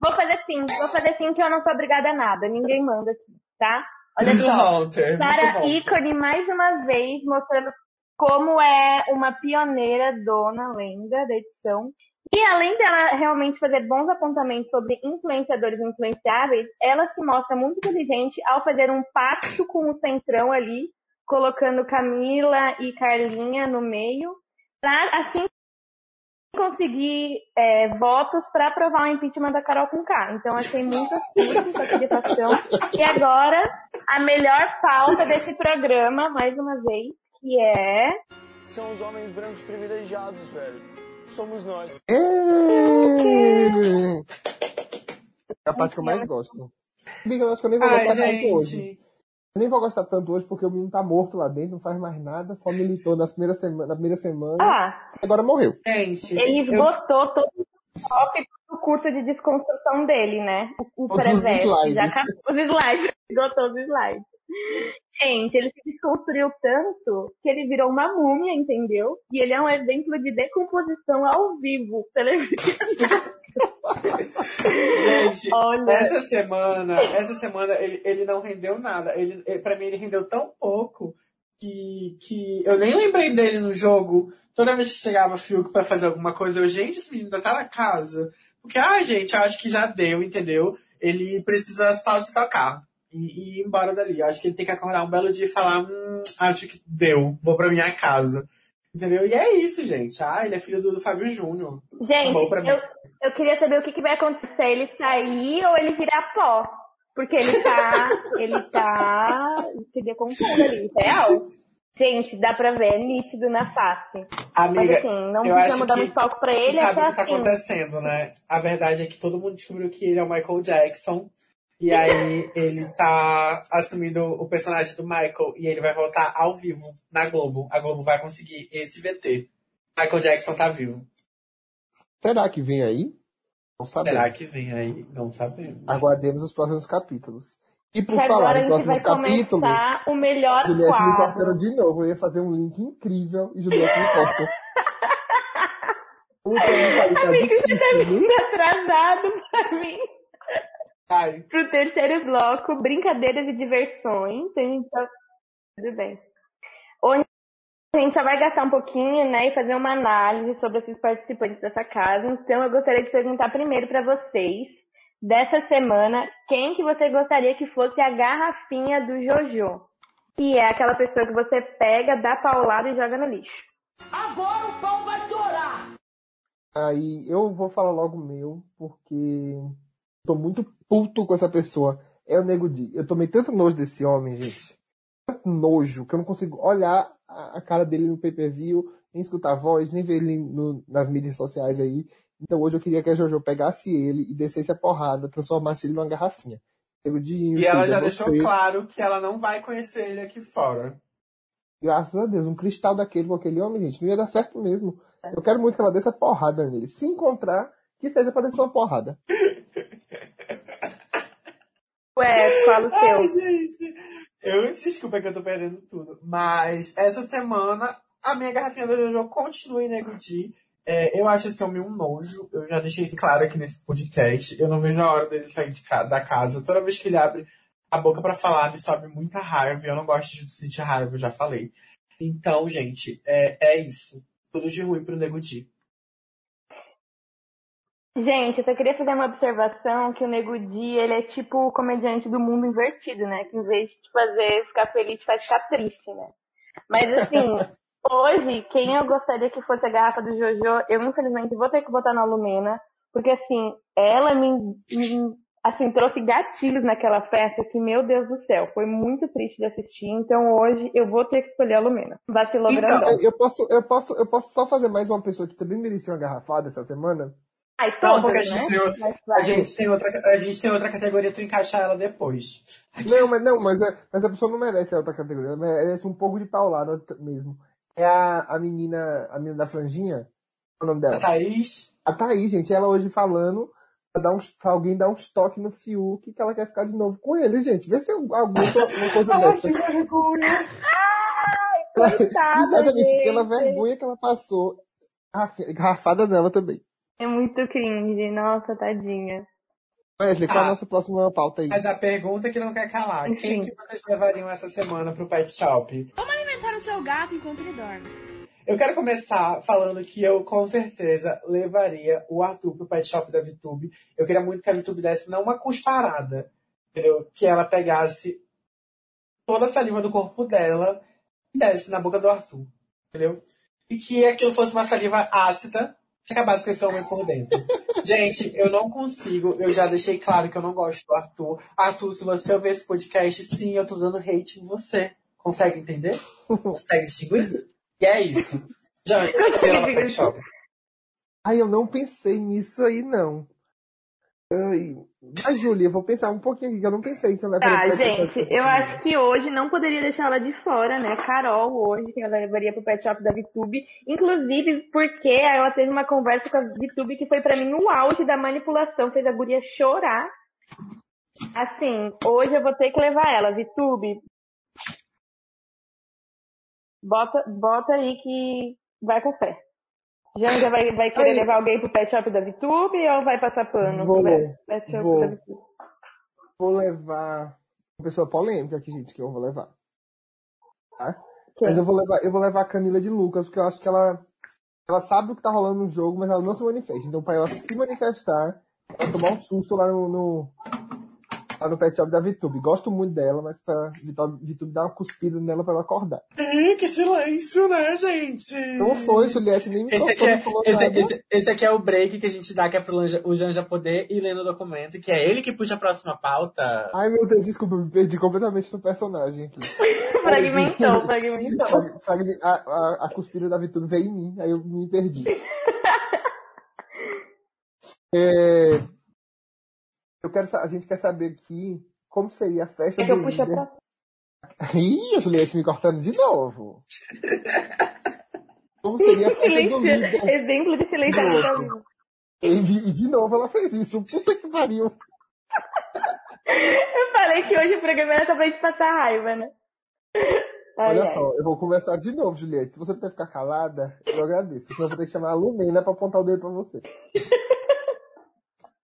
Vou fazer assim, vou fazer assim que eu não sou obrigada a nada. Ninguém manda aqui, tá? Olha só. Sara ícone, mais uma vez, mostrando como é uma pioneira dona lenda da edição. E além dela realmente fazer bons apontamentos sobre influenciadores influenciáveis, ela se mostra muito inteligente ao fazer um pacto com o Centrão ali, colocando Camila e Carlinha no meio, para assim conseguir é, votos para aprovar o impeachment da Carol com K. Então achei muito astuto essa qualificação. E agora, a melhor pauta desse programa, mais uma vez, que é São os homens brancos privilegiados, velho. Somos nós. É a parte que eu mais gosto. Bem, Eu acho que eu nem vou Ai, gostar tanto hoje. Eu nem vou gostar tanto hoje porque o menino tá morto lá dentro, não faz mais nada, só militou nas primeiras sema- na primeira semana, ah, agora morreu. Gente, ele eu- esgotou todo o tópico do curso de desconstrução dele, né? O, slides. já acabou os slides, (laughs) esgotou os slides. Gente, ele se desconstruiu tanto que ele virou uma múmia, entendeu? E ele é um exemplo de decomposição ao vivo. (laughs) Gente, Olha. essa semana, essa semana ele, ele não rendeu nada. Ele, ele- pra mim, ele rendeu tão pouco que, que eu nem lembrei dele no jogo. Toda vez que chegava Fiuk pra fazer alguma coisa, eu, gente, esse menino ainda tá na casa. Porque, ah, gente, eu acho que já deu, entendeu? Ele precisa só se tocar e, e ir embora dali. Eu acho que ele tem que acordar um belo dia e falar, hum, acho que deu, vou pra minha casa. Entendeu? E é isso, gente. Ah, ele é filho do, do Fábio Júnior. Gente, mim. eu, eu queria saber o que, que vai acontecer. Ele sair ou ele virar pó? Porque ele tá. (laughs) ele tá. se decompondo ali, é real. Gente, dá pra ver, é nítido na face. Mas Amiga, assim, não eu precisa acho dar muito palco pra ele, é sabe o que tá assim. acontecendo, né? A verdade é que todo mundo descobriu que ele é o Michael Jackson. E aí ele tá assumindo o personagem do Michael e ele vai voltar ao vivo na Globo. A Globo vai conseguir esse VT. Michael Jackson tá vivo. Será que vem aí? Não sabemos. Será que vem aí? Não sabemos. Aguardemos os próximos capítulos. E por Que falar em próximos capítulos, o melhor Juliette me quadro. cortando de novo. Eu ia fazer um link incrível e Juliette me corta. Puta que pariu, tá difícil, viu? Tá atrasado pra mim. Ai, Pro terceiro bloco, brincadeiras e diversões. Tá... Tudo bem. Onde a gente só vai gastar um pouquinho, né, e fazer uma análise sobre esses participantes dessa casa. Então, eu gostaria de perguntar primeiro para vocês, dessa semana, quem que você gostaria que fosse a garrafinha do Jojo? Que é aquela pessoa que você pega, dá paulada e joga no lixo. Aí eu vou falar logo o meu, porque tô muito puto com essa pessoa. É o Nego Di. Eu tomei tanto nojo desse homem, gente. Tanto nojo, que eu não consigo olhar a a cara dele no pay-per-view, nem escutar a voz, nem ver ele no- nas mídias sociais aí. Então hoje eu queria que a Jojo pegasse ele e descesse a porrada, transformasse ele numa garrafinha. Nego Di, e ela já deixou você- claro que ela não vai conhecer ele aqui fora. Graças a Deus, um cristal daquele com aquele homem, gente, não ia dar certo mesmo. Eu quero muito que ela desça porrada nele. Se encontrar, que seja pra descer uma porrada. (laughs) Ué, fala o seu. Ai, gente. Eu, desculpa que eu tô perdendo tudo. Mas essa semana, a minha garrafinha do Jojo continua em Nego Di. É, eu acho esse homem um nojo. Eu já deixei isso claro aqui nesse podcast. Eu não vejo a hora dele sair de ca- da casa. Toda vez que ele abre a boca pra falar, me sobe muita raiva. E eu não gosto de sentir raiva, eu já falei. Então, gente, é, é isso. Tudo de ruim pro Nego Di. Gente, eu só queria fazer uma observação que o Nego Di, ele é tipo o comediante do mundo invertido, né? Que em vez de te fazer ficar feliz, te faz ficar triste, né? Mas assim, (laughs) hoje, quem eu gostaria que fosse a garrafa do Jojo, eu infelizmente vou ter que botar na Lumena, porque assim, ela me, me assim, trouxe gatilhos naquela festa que, meu Deus do céu, foi muito triste de assistir. Então hoje eu vou ter que escolher a Lumena. Vacilou Então, grandão. eu posso, eu posso, eu posso só fazer mais uma pessoa que também merecia uma garrafada essa semana? Ai, Não, todas, porque a né? gente, tem, outra- a, gente tem outra, a gente tem outra categoria, tu encaixar ela depois. Não, mas não, mas, é- mas a pessoa não merece a outra categoria, ela merece um pouco de paulada mesmo. É a, a menina, a menina da franjinha, qual é o nome A dela? Thaís, A Thaís, gente, ela hoje falando pra, dar uns, pra alguém dar uns toques no Fiuk que ela quer ficar de novo com ele, gente. Vê se eu aguento uma coisa (laughs) Ai, dessa. que vergonha! Coitada, (laughs) Exatamente, gente. pela vergonha que ela passou, garrafada nela também. É muito cringe, nossa, tadinha. Wesley, qual é a Ah. nossa próxima pauta aí? Mas a pergunta que não quer calar, quem Enfim. que vocês levariam essa semana pro pet shop? alimentar o seu gato enquanto ele dorme. Eu quero começar falando que eu, com certeza, levaria o Arthur pro pet shop da VTube. Eu queria muito que a VTube desse não uma cusparada, entendeu? Que ela pegasse toda a saliva do corpo dela e desse na boca do Arthur, entendeu? E que aquilo fosse uma saliva ácida que acabasse com esse homem por dentro. Gente, eu não consigo, eu já deixei claro que eu não gosto do Arthur. Arthur, se você ouvir esse podcast, sim, eu tô dando hate em você. Consegue entender? Consegue distinguir? E é isso. Jane, você leva pet shop. Ai, eu não pensei nisso aí, não. Ai, Mas, Júlia, eu vou pensar um pouquinho aqui, que eu não pensei que eu levaria Tá, pro pet gente, eu acho que hoje não poderia deixar ela de fora, né? Carol, hoje, que ela levaria pro pet shop da VTube. Inclusive, porque ela teve uma conversa com a VTube que foi pra mim o auge da manipulação, fez a guria chorar. Assim, hoje eu vou ter que levar ela, VTube. Bota, bota aí que vai com fé. Janja vai, vai querer Aí. levar alguém pro pet shop da VTube ou vai passar pano Vou, pro pet shop vou. da VTube? Vou levar uma pessoa polêmica aqui, gente, que eu vou levar. Tá? Quem? Mas eu vou levar, eu vou levar a Camila de Lucas, porque eu acho que ela, ela sabe o que tá rolando no jogo, mas ela não se manifesta. Então, pra ela se manifestar, ela tomar um susto lá no, no, lá no pet shop da VTube. Gosto muito dela, mas pra VTube, dar uma cuspida nela pra ela acordar. Ih, que silêncio, né, gente? Não foi, Juliette, nem me Esse aqui, tocou, é, não falou esse, nada. esse- esse aqui é o break que a gente dá, que é pro Lanja- o Janja poder ir lendo o documento, que é ele que puxa a próxima pauta. Ai, meu Deus, desculpa, me perdi completamente no personagem aqui. (laughs) Fragmentou, fragmentou. Frag- fragme- A, a, a cuspida da VTube veio em mim, aí eu me perdi. (laughs) É, eu quero, a gente quer saber aqui como seria a festa É que eu do puxo líder. pra Ih, a Juliette me cortando de novo. (laughs) Como seria a festa do líder? Exemplo de silêncio. E de, de novo ela fez isso. Puta que pariu. Eu falei que hoje o programa era só pra gente passar raiva, né? Olha ai. só, eu vou começar de novo, Juliette. Se você puder ficar calada, eu agradeço. Senão eu vou ter que chamar a Lumena pra apontar o dedo pra você.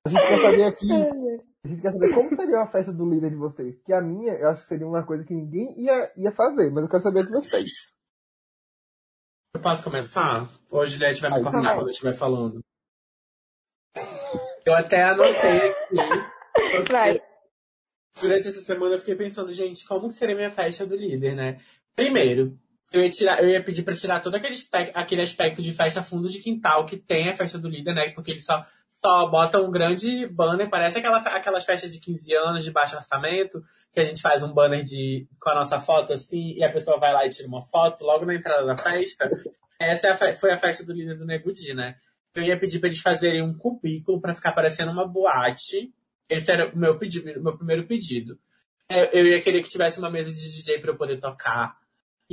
A gente quer saber aqui. (laughs) A gente quer saber como seria a festa do líder de vocês. Que a minha, eu acho que seria uma coisa que ninguém ia, ia fazer, mas eu quero saber de vocês. Eu posso começar? Ou a Juliette vai me Aí, cortar vai. quando eu estiver falando? Eu até anotei aqui. Vai. Durante essa semana eu fiquei pensando, gente, como que seria minha festa do líder, né? Primeiro, eu ia, tirar, eu ia pedir pra tirar todo aquele aspecto, aquele aspecto de festa fundo de quintal que tem a festa do líder, né? Porque eles só, só botam um grande banner, parece aquela, aquelas festas de 15 anos de baixo orçamento, que a gente faz um banner de, com a nossa foto assim, e a pessoa vai lá e tira uma foto logo na entrada da festa. Essa é a foi a festa do líder do Nego Di, né? Eu ia pedir pra eles fazerem um cubículo pra ficar parecendo uma boate. Esse era o meu pedido, meu primeiro pedido. É, Eu ia querer que tivesse uma mesa de DJ pra eu poder tocar.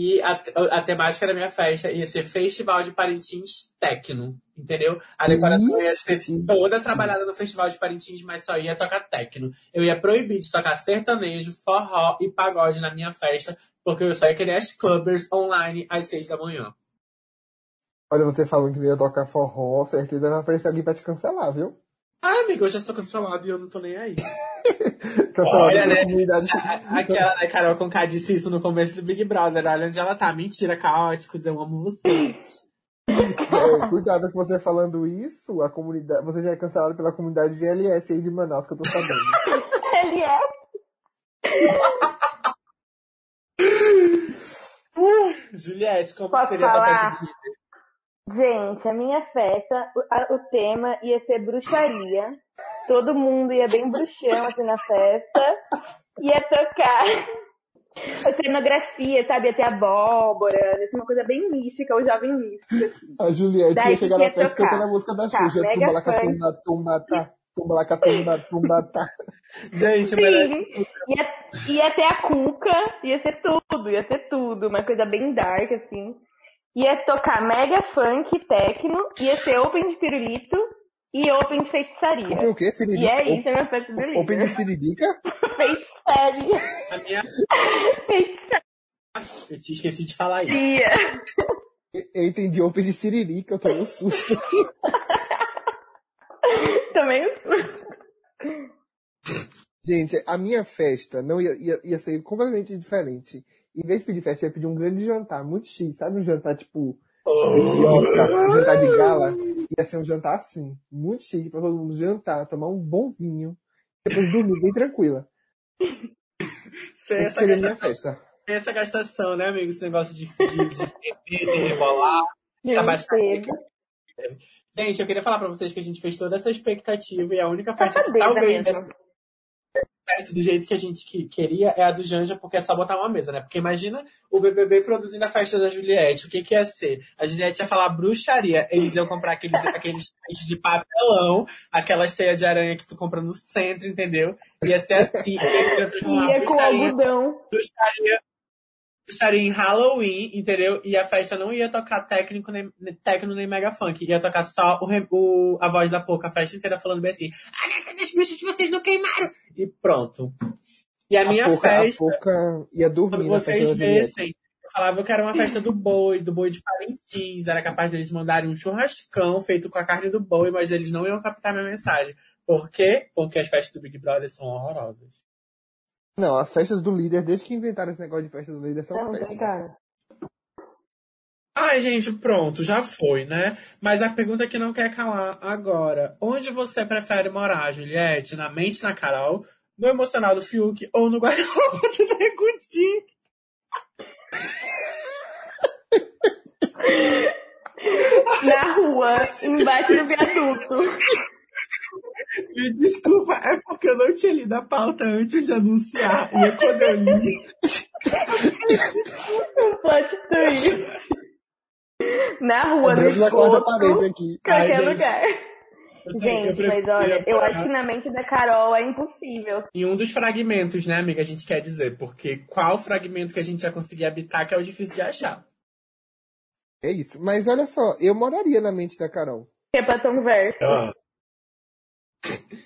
E a, a temática da minha festa ia ser Festival de Parintins Tecno, entendeu? A decoração ia ser toda trabalhada no Festival de Parintins, mas só ia tocar tecno. Eu ia proibir de tocar sertanejo, forró e pagode na minha festa, porque eu só ia querer as clubbers online às seis da manhã. Olha, você falando que ia tocar forró, certeza vai aparecer alguém pra te cancelar, viu? Ah, amigo, eu já sou cancelado e eu não tô nem aí. (laughs) Olha, né? comunidade. A- Aquela, né, Carol Conká disse isso no começo do Big Brother. Olha onde ela tá. Mentira, caóticos, eu amo vocês. É, cuidado com você falando isso, a comunidade, você já é cancelado pela comunidade GLS aí de Manaus, que eu tô sabendo. (laughs) É. (laughs) Juliette, como Posso seria a tua falar? festa de líder? Gente, a minha festa, o, a- o tema ia ser bruxaria. Todo mundo ia bem bruxão assim na festa. Ia tocar (laughs) a cenografia, sabe? Ia ter abóbora, ia ser uma coisa bem mística, o jovem místico. A Juliette Daí ia chegar na festa tocar? cantando a música da Tá, Xuxa. Tumba lá, funk. tumba, tumba, tá. Tumba lá, tumba, tumba, tá. Gente, melhor Sim, ia, ia ter a cuca, ia ser tudo, ia ser tudo, uma coisa bem dark, assim. Ia tocar mega funk, techno, ia ser open de pirulito e open de feitiçaria. Tem o quê? Siririca? E é isso, é minha festa do líder. Open de Siririca? (laughs) Feitiçaria. a minha. Feitiçaria. Eu te esqueci de falar isso. Eu entendi Open de Siririca, eu tomei um susto. (laughs) Também. Gente, a minha festa não ia, ia, ia ser completamente diferente. Em vez de pedir festa, eu ia pedir um grande jantar, muito chique. Sabe um jantar tipo de Oscar, um jantar de gala? Ia ser um jantar assim, muito chique, pra todo mundo jantar, tomar um bom vinho, depois dormir bem tranquila. Sem Essa seria a minha gastação, festa. sem essa gastação, né, amigo? Esse negócio de, de, de, de, de rebolar. De Tá baixaria. cedo. Gente, eu queria falar pra vocês que a gente fez toda essa expectativa e a única festa que Safadeza talvez mesmo. Certo do jeito que a gente que- queria é a do Janja, porque é só botar uma mesa, né? Porque imagina o BBB produzindo a festa da Juliette. O que que ia ser? A Juliette ia falar bruxaria. Eles iam comprar aqueles, (laughs) aqueles de papelão, aquelas teias de aranha que tu compra no centro, entendeu? Ia ser assim. Eles iam transformar Ia com algodão. bruxaria, bruxaria em Halloween, entendeu? E a festa não ia tocar técnico nem, técnico nem mega funk. Ia tocar só o, o- a voz da Pouca a festa inteira falando bem assim, a neta das bruxas vocês não queimaram! E pronto. E a, minha a pouca, festa, a pouca ia quando dormir festa vocês vissem, eu falava que era uma festa do boi, do boi de Parintins, era capaz deles mandarem um churrascão feito com a carne do boi, mas eles não iam captar minha mensagem. Por quê? Porque as festas do Big Brother são horrorosas. Não, as festas do líder, desde que inventaram esse negócio de festa do líder, são Não, ligado? Ai, gente, pronto, já foi, né? Mas a pergunta que não quer calar agora. Onde você prefere morar, Juliette? Na mente da Carol, no emocional do Fiuk ou no guarda-roupa do Nego? (laughs) Na rua, embaixo do viaduto. Me desculpa, é porque eu não tinha lido a pauta antes de anunciar. E quando eu li, Um plot twist. Na rua, no esgoto, parede aqui. Ai, qualquer gente, lugar. Gente, mas olha, eu acho que na mente da Carol é impossível. Em um dos fragmentos, né, amiga, a gente quer dizer. Porque qual fragmento que a gente já conseguir habitar que é o difícil de achar. É isso. Mas olha só, eu moraria na mente da Carol. Que é pra Tom Verso. Ah.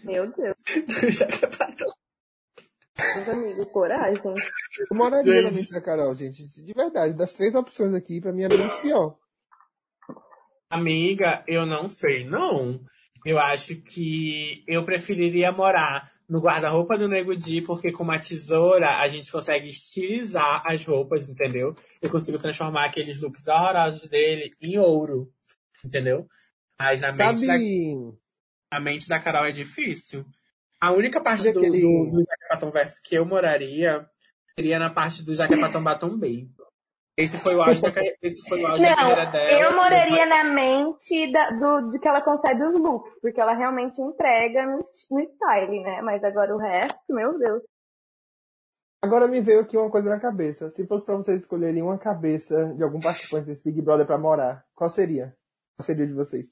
Meu Deus, (laughs) Já que é meus amigos, coragem. Eu moraria Gente. na mente da Carol, gente. De verdade, das três opções aqui, pra mim é menos pior. Amiga, eu não sei, não. Eu acho que eu preferiria morar no guarda-roupa do Nego Di, porque com uma tesoura a gente consegue estilizar as roupas, entendeu? Eu consigo transformar aqueles looks horrorosos dele em ouro, entendeu? Mas na mente, Sabe, da, na mente da Carol é difícil. A única parte do, aquele- do, do Jaquepatão Verso que eu moraria seria na parte do Jaquepatão Batom Bay. Esse foi o auge da, carre- esse foi o auge da Não, carreira dela. eu moraria na mente da- do, de que ela concebe os looks, porque ela realmente entrega no, no style, né? Mas agora o resto, meu Deus. agora me veio aqui uma coisa na cabeça. Se fosse pra vocês escolherem uma cabeça de algum participante desse Big Brother pra morar, qual seria? Qual seria de vocês?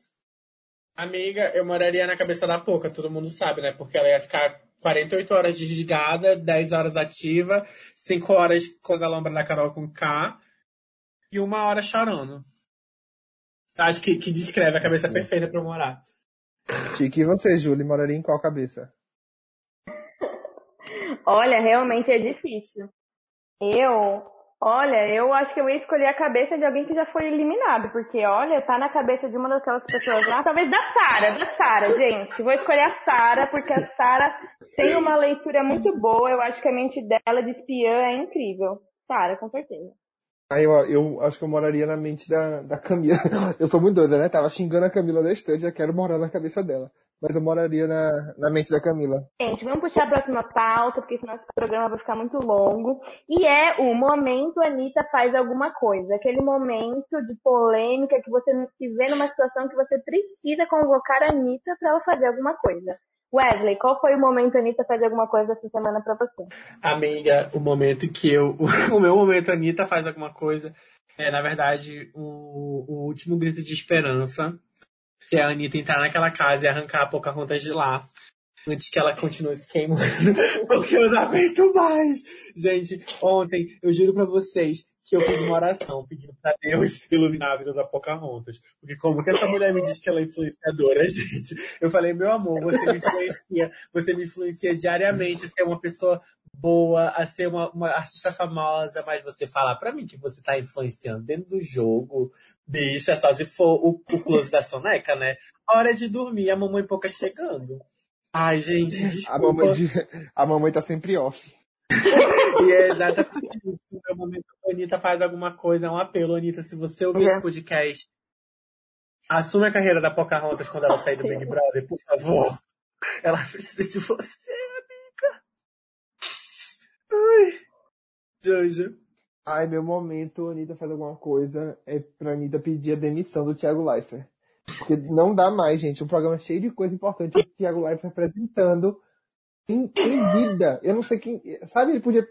Amiga, eu moraria na cabeça da Poca, todo mundo sabe, né? Porque ela ia ficar 48 horas desligada, 10 horas ativa, 5 horas quando a lombra da Carol com K e uma hora chorando. Acho que, que descreve a cabeça perfeita pra eu morar. Chique, e você, Júlia, moraria em qual cabeça? Olha, realmente é difícil. Eu, olha, eu acho que eu ia escolher a cabeça de alguém que já foi eliminado, porque, olha, tá na cabeça de uma daquelas pessoas lá, talvez da Sara, da Sara, gente. Vou escolher a Sara, porque a Sara tem uma leitura muito boa, eu acho que a mente dela de espiã é incrível. Sara, com certeza. Aí eu, eu acho que eu moraria na mente da, da Camila. (laughs) Eu sou muito doida, né? Tava xingando a Camila da estante, já quero morar na cabeça dela. Mas eu moraria na, na mente da Camila. Gente, vamos puxar a próxima pauta, porque senão esse programa vai ficar muito longo. E é o momento Anitta faz alguma coisa. Aquele momento de polêmica que você se vê numa situação que você precisa convocar a Anitta para ela fazer alguma coisa. Wesley, qual foi o momento Anitta faz alguma coisa essa semana para você? Amiga, o momento que eu. (laughs) O meu momento Anitta faz alguma coisa é, na verdade, o, o último grito de esperança que é a Anitta entrar naquela casa e arrancar a Pocahontas de lá. Antes que ela continue se queimando, (laughs) porque eu não aguento mais. Gente, ontem, eu juro pra vocês que eu fiz uma oração pedindo pra Deus iluminar a vida da Pocahontas. Porque como que essa mulher me diz que ela é influenciadora, (laughs) gente? Eu falei, meu amor, você me influencia, você me influencia diariamente a ser uma pessoa boa, a ser uma, uma artista famosa, mas você falar pra mim que você tá influenciando dentro do jogo, bicha, só se for o, o close da soneca, né? Hora de dormir, a mamãe pouca chegando. Ai, gente, desculpa. A mamãe, de- a mamãe tá sempre off. E é exatamente isso. No meu momento, a Anitta faz alguma coisa, é um apelo, Anitta, se você ouvir É. esse podcast, assume a carreira da Pocahontas quando ela sair do Big Brother, por favor. Ela precisa de você, amiga. Ai. Jojo. Ai, meu momento, a Anitta faz alguma coisa, é pra Anitta pedir a demissão do Thiago Leifert. Porque não dá mais, gente. Um programa cheio de coisa importante. O Thiago Leifert apresentando em, em vida. Eu não sei quem. Sabe, ele podia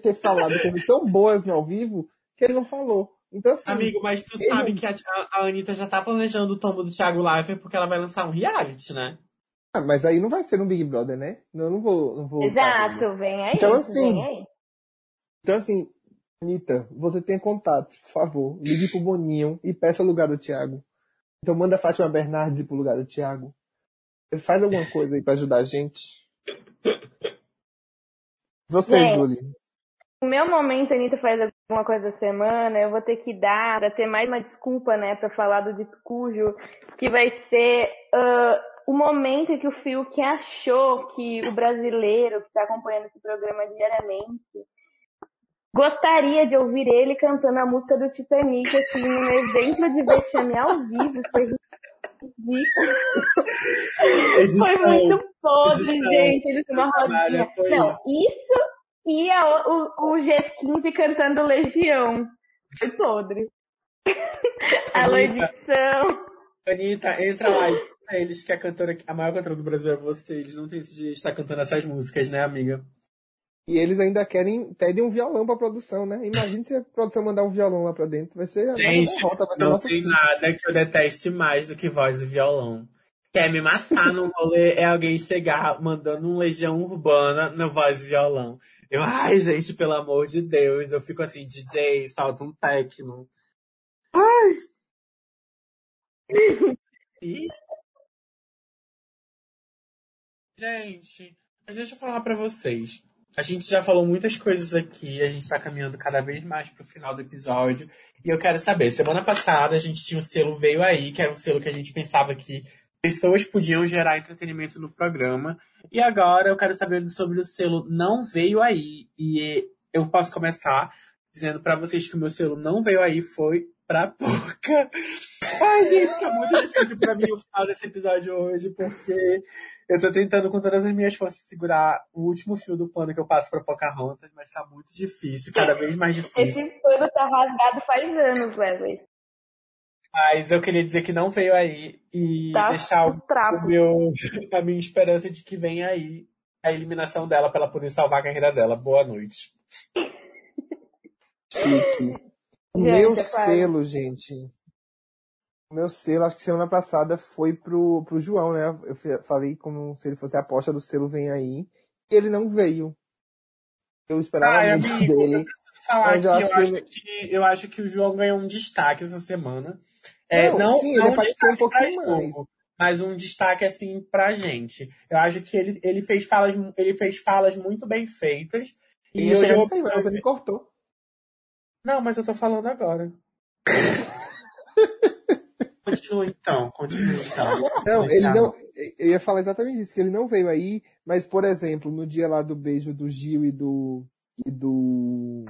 ter falado coisas tão boas no ao vivo que ele não falou. Então, assim. Amigo, mas tu ele- sabe que a, a Anitta já tá planejando o tombo do Thiago Leifert porque ela vai lançar um reality, né? Ah, mas aí não vai ser no Big Brother, né? Não, eu não vou. Não vou Exato, vem aí. Então, assim, vem aí. Então, assim, Anitta, você tem contatos, por favor. Ligue pro Boninho e peça o lugar do Thiago. Então manda a Fátima Bernardes ir pro lugar do Thiago. Faz alguma coisa aí pra ajudar a gente. Você, Gente. Julie. O meu momento, Anitta faz alguma coisa da semana, eu vou ter que dar, pra ter mais uma desculpa, né, pra falar do Dito Cujo, que vai ser ah, o momento em que o Fiuk achou que o brasileiro que está acompanhando esse programa diariamente gostaria de ouvir ele cantando a música do Titanic, assim, um exemplo de vexame ao vivo, foi ridículo. Foi muito podre, Edição. gente, eles uma rodinha. Não, isso. isso e a- o, o G15 cantando Legião. Foi podre. Anitta. edição. Anitta, entra lá e eles que a cantora, a maior cantora do Brasil é você. Eles não têm esse direito de estar cantando essas músicas, né, amiga? E eles ainda querem, pedem um violão pra produção, né? Imagina se a produção mandar um violão lá pra dentro. Vai ser Gente, derrota, vai ser não tem nada que eu deteste mais do que voz e violão. Quer me matar no rolê é alguém chegar mandando um legião urbana no voz e violão. Eu, ai, gente, pelo amor de Deus, eu fico assim, DJ, salta um techno. Ai! E... Gente, mas deixa eu falar pra vocês. A gente já falou muitas coisas aqui, a gente tá caminhando cada vez mais pro final do episódio. E eu quero saber, semana passada a gente tinha o selo Veio Aí, que era um selo que a gente pensava que pessoas podiam gerar entretenimento no programa. E agora eu quero saber sobre o selo Não Veio Aí. E eu posso começar dizendo pra vocês que o meu selo Não Veio Aí foi pra (laughs) pouca. Ai, gente, tá muito difícil pra mim o final desse episódio hoje, porque eu tô tentando com todas as minhas forças segurar o último fio do pano que eu passo pra Pocahontas, mas tá muito difícil, cada vez mais difícil. Esse pano tá rasgado faz anos, Wesley. Mas eu queria dizer que não veio aí e Tá deixar o, o meu, (laughs) a minha esperança de que venha aí a eliminação dela pra ela poder salvar a carreira dela. Boa noite. Chique. O Gente, meu é selo, gente. Meu selo, acho que semana passada foi pro, pro João, né? Eu falei como se ele fosse a aposta do selo Vem Aí. E ele não veio. Eu esperava Ai, muito amigo, dele. Falar Mas que eu eu acho acho que que, eu acho que o João ganhou um destaque essa semana. É, Não, não, sim, não ele apareceu um destaque pra pouquinho jogo, mais. Mas um destaque assim pra gente. Eu acho que ele, ele fez falas, ele fez falas muito bem feitas. E E eu eu, aí, mas você me cortou. Não, mas eu tô falando agora. (laughs) continua então, continua então. Não, ele não. Eu ia falar exatamente isso, que ele não veio aí, mas, por exemplo, no dia lá do beijo do Gil e do. e do.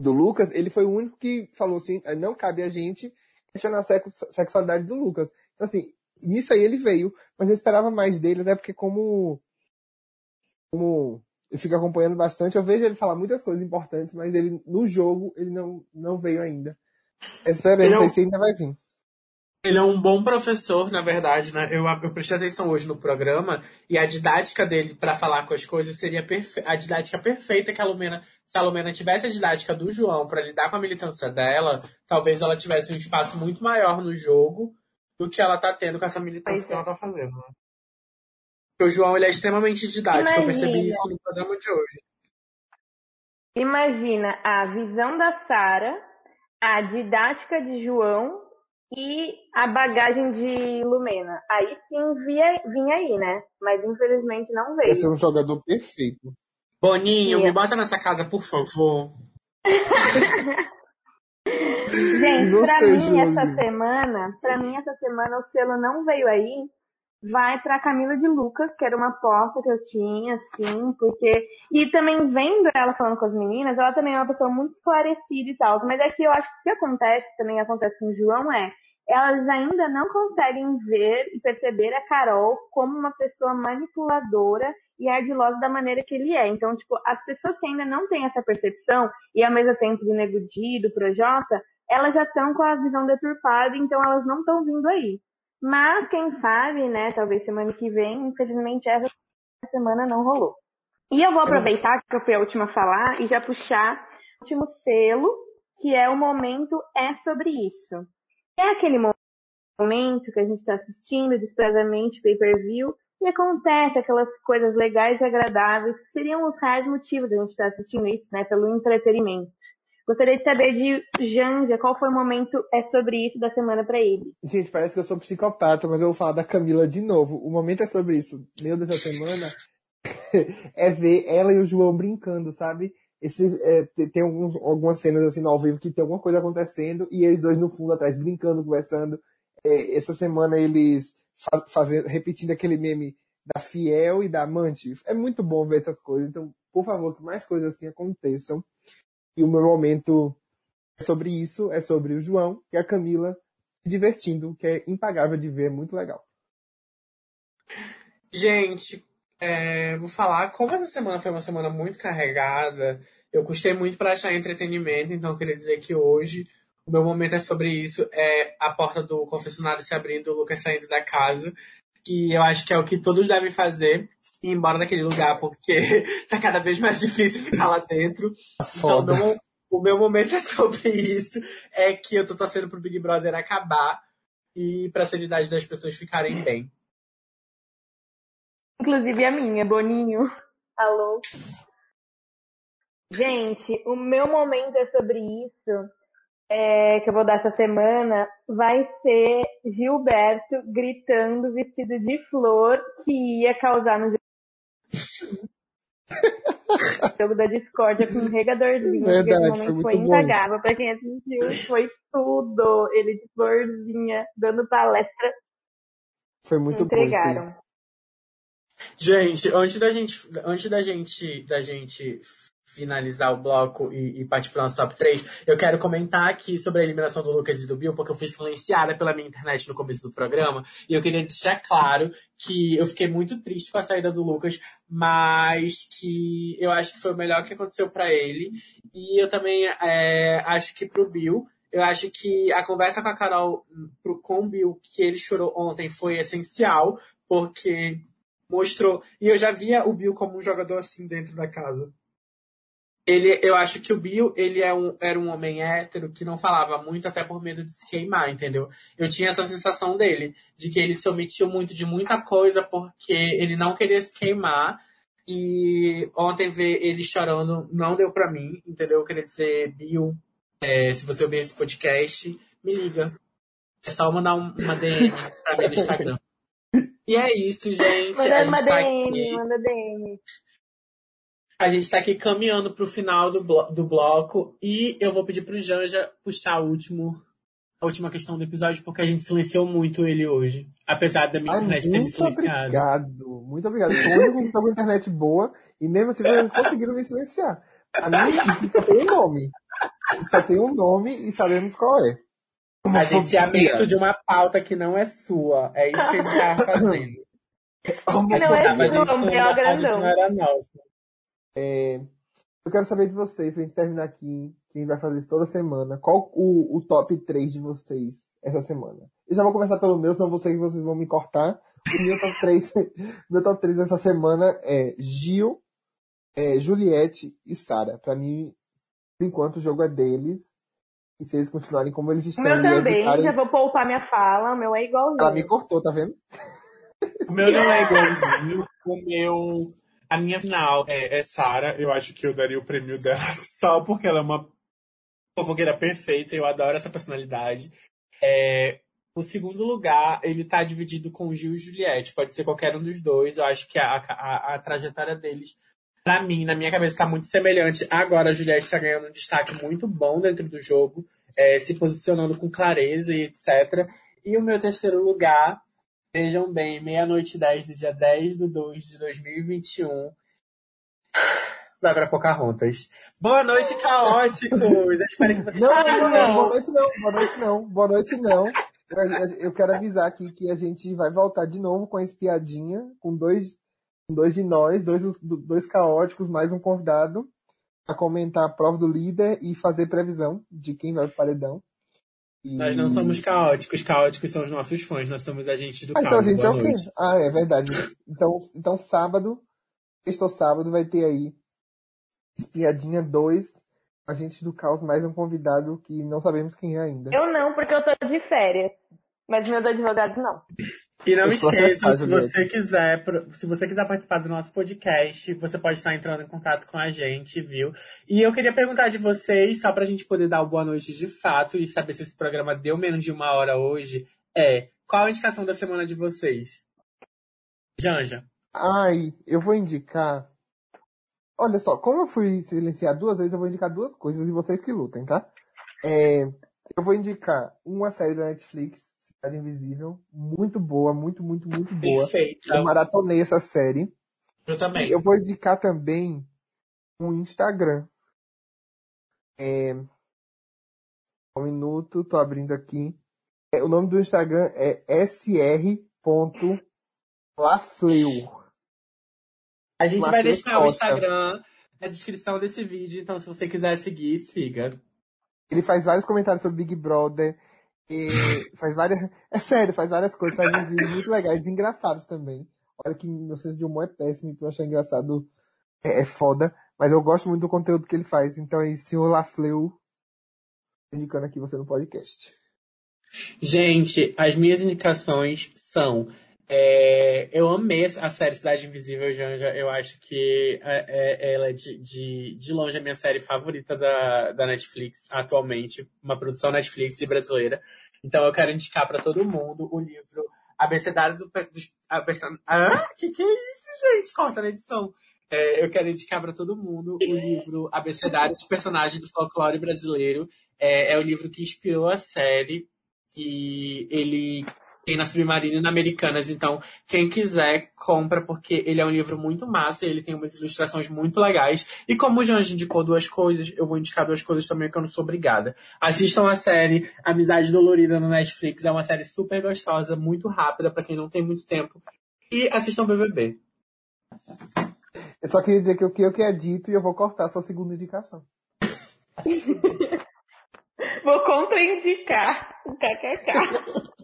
do Lucas, ele foi o único que falou assim, não cabe a gente questionar a sex- sexualidade do Lucas. Então, assim, nisso aí ele veio, mas eu esperava mais dele, até porque como, como eu fico acompanhando bastante, eu vejo ele falar muitas coisas importantes, mas ele, no jogo, ele não, não veio ainda. Esperando, Ele é não sei um- se ainda vai vir. Ele é um bom professor, na verdade, né? Eu, eu prestei atenção hoje no programa e a didática dele para falar com as coisas seria a didática perfeita que a Lumena, se a Lumena tivesse a didática do João para lidar com a militância dela, talvez ela tivesse um espaço muito maior no jogo do que ela tá tendo com essa militância Pois que é. ela tá fazendo. Né? Porque o João ele é extremamente didático, eu percebi Imagina. isso no programa de hoje. Imagina a visão da Sara, a didática de João e a bagagem de Lumena. Aí sim via, vinha aí, né? Mas infelizmente não Vai ser veio. um jogador perfeito. Boninho, Sim. me bota nessa casa, por favor. (laughs) Gente, pra mim essa semana, pra mim essa semana o selo não veio aí, vai pra Camila de Lucas, que era uma aposta que eu tinha, assim, porque e também vendo ela falando com as meninas, ela também é uma pessoa muito esclarecida e tal, mas é que eu acho que o que acontece, também acontece com o João é, elas ainda não conseguem ver e perceber a Carol como uma pessoa manipuladora e ardilosa da maneira que ele é. Então, tipo, as pessoas que ainda não têm essa percepção, e ao mesmo tempo do Nego Di, do Projota, elas já estão com a visão deturpada, então elas não estão vindo aí. Mas quem sabe, né, talvez semana que vem, infelizmente essa semana não rolou. E eu vou aproveitar que eu fui a última a falar e já puxar o último selo, que é o momento é sobre isso. É aquele mo- momento que a gente está assistindo desprezamente pay-per-view e acontece aquelas coisas legais e agradáveis que seriam os reais motivos da gente estar assistindo isso, né, pelo entretenimento. Gostaria de saber de Janja qual foi o momento é sobre isso da semana para ele. Gente, parece que eu sou psicopata, mas eu vou falar da Camila de novo. O momento é sobre isso. Meu dessa semana (laughs) é ver ela e o João brincando, sabe? Esses, é, tem alguns, algumas cenas assim no ao vivo que tem alguma coisa acontecendo e eles dois no fundo atrás brincando, conversando. É, essa semana eles fa fazendo, repetindo aquele meme da Fiel e da Amante. É muito bom ver essas coisas. Então, por favor, que mais coisas assim aconteçam. E o meu momento é sobre isso, é sobre o João e a Camila se divertindo, que é impagável de ver, é muito legal. Gente, é, vou falar, como essa semana foi uma semana muito carregada, eu custei muito para achar entretenimento, então eu queria dizer que hoje o meu momento é sobre isso, é a porta do confessionário se abrindo, o Lucas saindo da casa, que eu acho que é o que todos devem fazer, ir embora daquele lugar, porque (laughs) tá cada vez mais difícil ficar lá dentro. Então, Foda. o meu- o meu momento é sobre isso, é que eu tô torcendo pro Big Brother acabar e pra sanidade das pessoas ficarem bem. Inclusive a minha, Boninho. Alô? Gente, o meu momento é sobre isso, é, que eu vou dar essa semana, vai ser Gilberto gritando vestido de flor que ia causar no jogo da discórdia com um regadorzinho. Verdade, foi muito foi bom impagável. Pra quem assistiu, foi tudo. Ele de florzinha, dando palestra, Foi muito bom. isso aí. entregaram. Gente, antes da gente, antes da gente, da gente finalizar o bloco e, e partir para o nosso top 3, eu quero comentar aqui sobre a eliminação do Lucas e do Bill, porque eu fui silenciada pela minha internet no começo do programa, e eu queria deixar claro que eu fiquei muito triste com a saída do Lucas, mas que eu acho que foi o melhor que aconteceu para ele, e eu também é, acho que pro Bill, eu acho que a conversa com a Carol pro, o Bill, que ele chorou ontem, foi essencial, porque mostrou. E eu já via o Bill como um jogador assim dentro da casa. Ele, eu acho que o Bill, ele é um, era um homem hétero que não falava muito até por medo de se queimar, entendeu? Eu tinha essa sensação dele, de que ele se omitiu muito de muita coisa porque ele não queria se queimar. E ontem ver ele chorando não deu pra mim, entendeu? Eu queria dizer, Bill, é, se você ouvir esse podcast, me liga. É só mandar um- uma DM pra mim no Instagram. E é isso, gente. Manda uma tá DM, aqui. manda DM. A gente tá aqui caminhando pro final do, blo- do bloco e eu vou pedir pro Janja puxar o último, a última questão do episódio, porque a gente silenciou muito ele hoje. Apesar da minha Ai, internet ter me muito silenciado. obrigado, muito obrigado. Eu sou o único que tá com internet boa e mesmo assim eles conseguiram me silenciar. A mim, isso só tem um nome. Isso só tem um nome e sabemos qual é. Agenciamento de uma pauta que não é sua. É isso que a gente tava (laughs) fazendo. Não é o meu grandão. Não era nossa. É, eu quero saber de vocês, pra gente terminar aqui, quem vai fazer isso toda semana. Qual o, o top 3 de vocês essa semana? Eu já vou começar pelo meu, senão que vocês vão me cortar. O meu top 3, (laughs) meu top 3 essa semana é Gil, é, Juliette e Sara. Pra mim, por enquanto, o jogo é deles. E se eles continuarem como eles O estão. meu e também, evitarem- já vou poupar minha fala, o meu é igualzinho. Ela me cortou, tá vendo? O meu não é igualzinho. O meu. A minha final é, é Sara. Eu acho que eu daria o prêmio dela (laughs) só porque ela é uma fofoqueira perfeita. Eu adoro essa personalidade. É, o segundo lugar, ele tá dividido com Gil e Juliette. Pode ser qualquer um dos dois. Eu acho que a, a, a trajetória deles, pra mim, na minha cabeça, tá muito semelhante. Agora a Juliette tá ganhando um destaque muito bom dentro do jogo, é, se posicionando com clareza e etc. E o meu terceiro lugar, vejam bem, meia-noite e 10 do dia 10 de 2 de 2021. Vai pra Pocahontas. Boa noite, caóticos! Eu espero que vocês Não, não, não, boa noite não, boa noite não, boa noite não. Eu, quero avisar aqui que a gente vai voltar de novo com a espiadinha, com dois, dois de nós, dois, dois caóticos, mais um convidado, a comentar a prova do líder e fazer previsão de quem vai pro paredão. Nós não somos caóticos, caóticos são os nossos fãs, nós somos agentes do Ah, então a caos. gente é o quê? Ah, é verdade. Então, então sábado, sexta ou sábado, vai ter aí Espiadinha 2, Agentes do Caos, mais um convidado que não sabemos quem é ainda. Eu não, porque eu tô de férias. Mas meus advogados não. E não esqueça, se você quiser, se você quiser participar do nosso podcast, você pode estar entrando em contato com a gente, viu? E eu queria perguntar de vocês, só pra gente poder dar o boa noite de fato e saber se esse programa deu menos de uma hora hoje, é qual a indicação da semana de vocês? Janja. Ai, eu vou indicar. Olha só, como eu fui silenciar duas vezes, eu vou indicar duas coisas e vocês que lutem, tá? É, eu vou indicar uma série da Netflix, Cidade Invisível, muito boa, muito, muito, muito boa. Perfeita. Eu maratonei essa série. Eu também. Eu vou indicar também um Instagram. É... Um minuto, tô abrindo aqui. É, o nome do Instagram é sr.lafleu. A gente vai Matheus deixar o Costa. Instagram na descrição desse vídeo, então se você quiser seguir, siga. Ele faz vários comentários sobre Big Brother. E faz várias. (laughs) É sério, faz várias coisas, faz uns vídeos muito legais, engraçados também. Olha que meu senso de humor é péssimo, então eu achar engraçado é, é foda. Mas eu gosto muito do conteúdo que ele faz. Então é isso, senhor Lafleu, indicando aqui você no podcast. Gente, as minhas indicações são. É, eu amei a série Cidade Invisível, Janja. Eu acho que é, é- ela é de, de, de longe a minha série favorita da, da Netflix atualmente. Uma produção Netflix e brasileira. Então eu quero indicar para todo mundo o livro Abecedário do. pe- dos- abece- Ah, que que é isso, gente? Corta na edição. É, eu quero indicar para todo mundo o livro Abecedário dos Personagens do Folclore Brasileiro. É, é o livro que inspirou a série e ele tem na Submarina e na Americanas. Então, quem quiser, compra, porque ele é um livro muito massa, ele tem umas ilustrações muito legais. E como o Janji indicou duas coisas, eu vou indicar duas coisas também que eu não sou obrigada. Assistam a série Amizade Dolorida no Netflix, é uma série super gostosa, muito rápida para quem não tem muito tempo. E assistam BBB. Eu só queria dizer que o que eu que é dito e eu vou cortar a sua segunda indicação. (laughs) Vou contraindicar o KKK.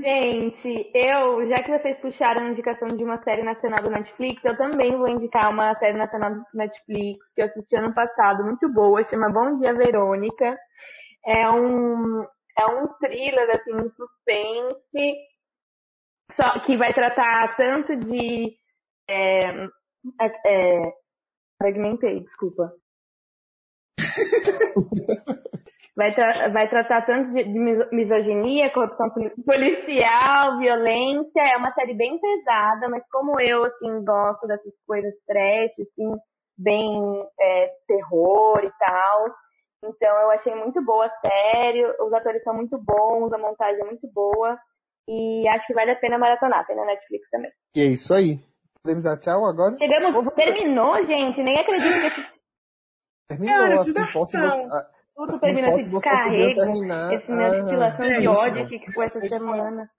Gente, eu, já que vocês puxaram a indicação de uma série nacional do Netflix, eu também vou indicar uma série nacional do Netflix que eu assisti ano passado, muito boa, chama Bom Dia Verônica. É um, é um thriller, assim, um suspense, só que vai tratar tanto de. É, é, é, fragmentei, desculpa. (laughs) Vai, tra- vai tratar tanto de, de miso- misoginia, corrupção poli- policial, violência. É uma série bem pesada, mas como eu, assim, gosto dessas coisas trash, assim, bem é, terror e tal. Então eu achei muito boa a série, os atores são muito bons, a montagem é muito boa. E acho que vale a pena maratonar, tem na Netflix também. E é isso aí. Podemos dar tchau agora? Chegamos, terminou, gente, nem acredito que Terminou, É de assim, posso tudo termina Não esse conseguiu descarrego, esse minha destilação é de ódio aqui que foi essa eu semana.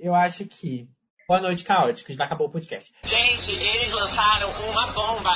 Eu acho que. Boa noite, caóticos. Já acabou o podcast. Gente, eles lançaram uma bomba.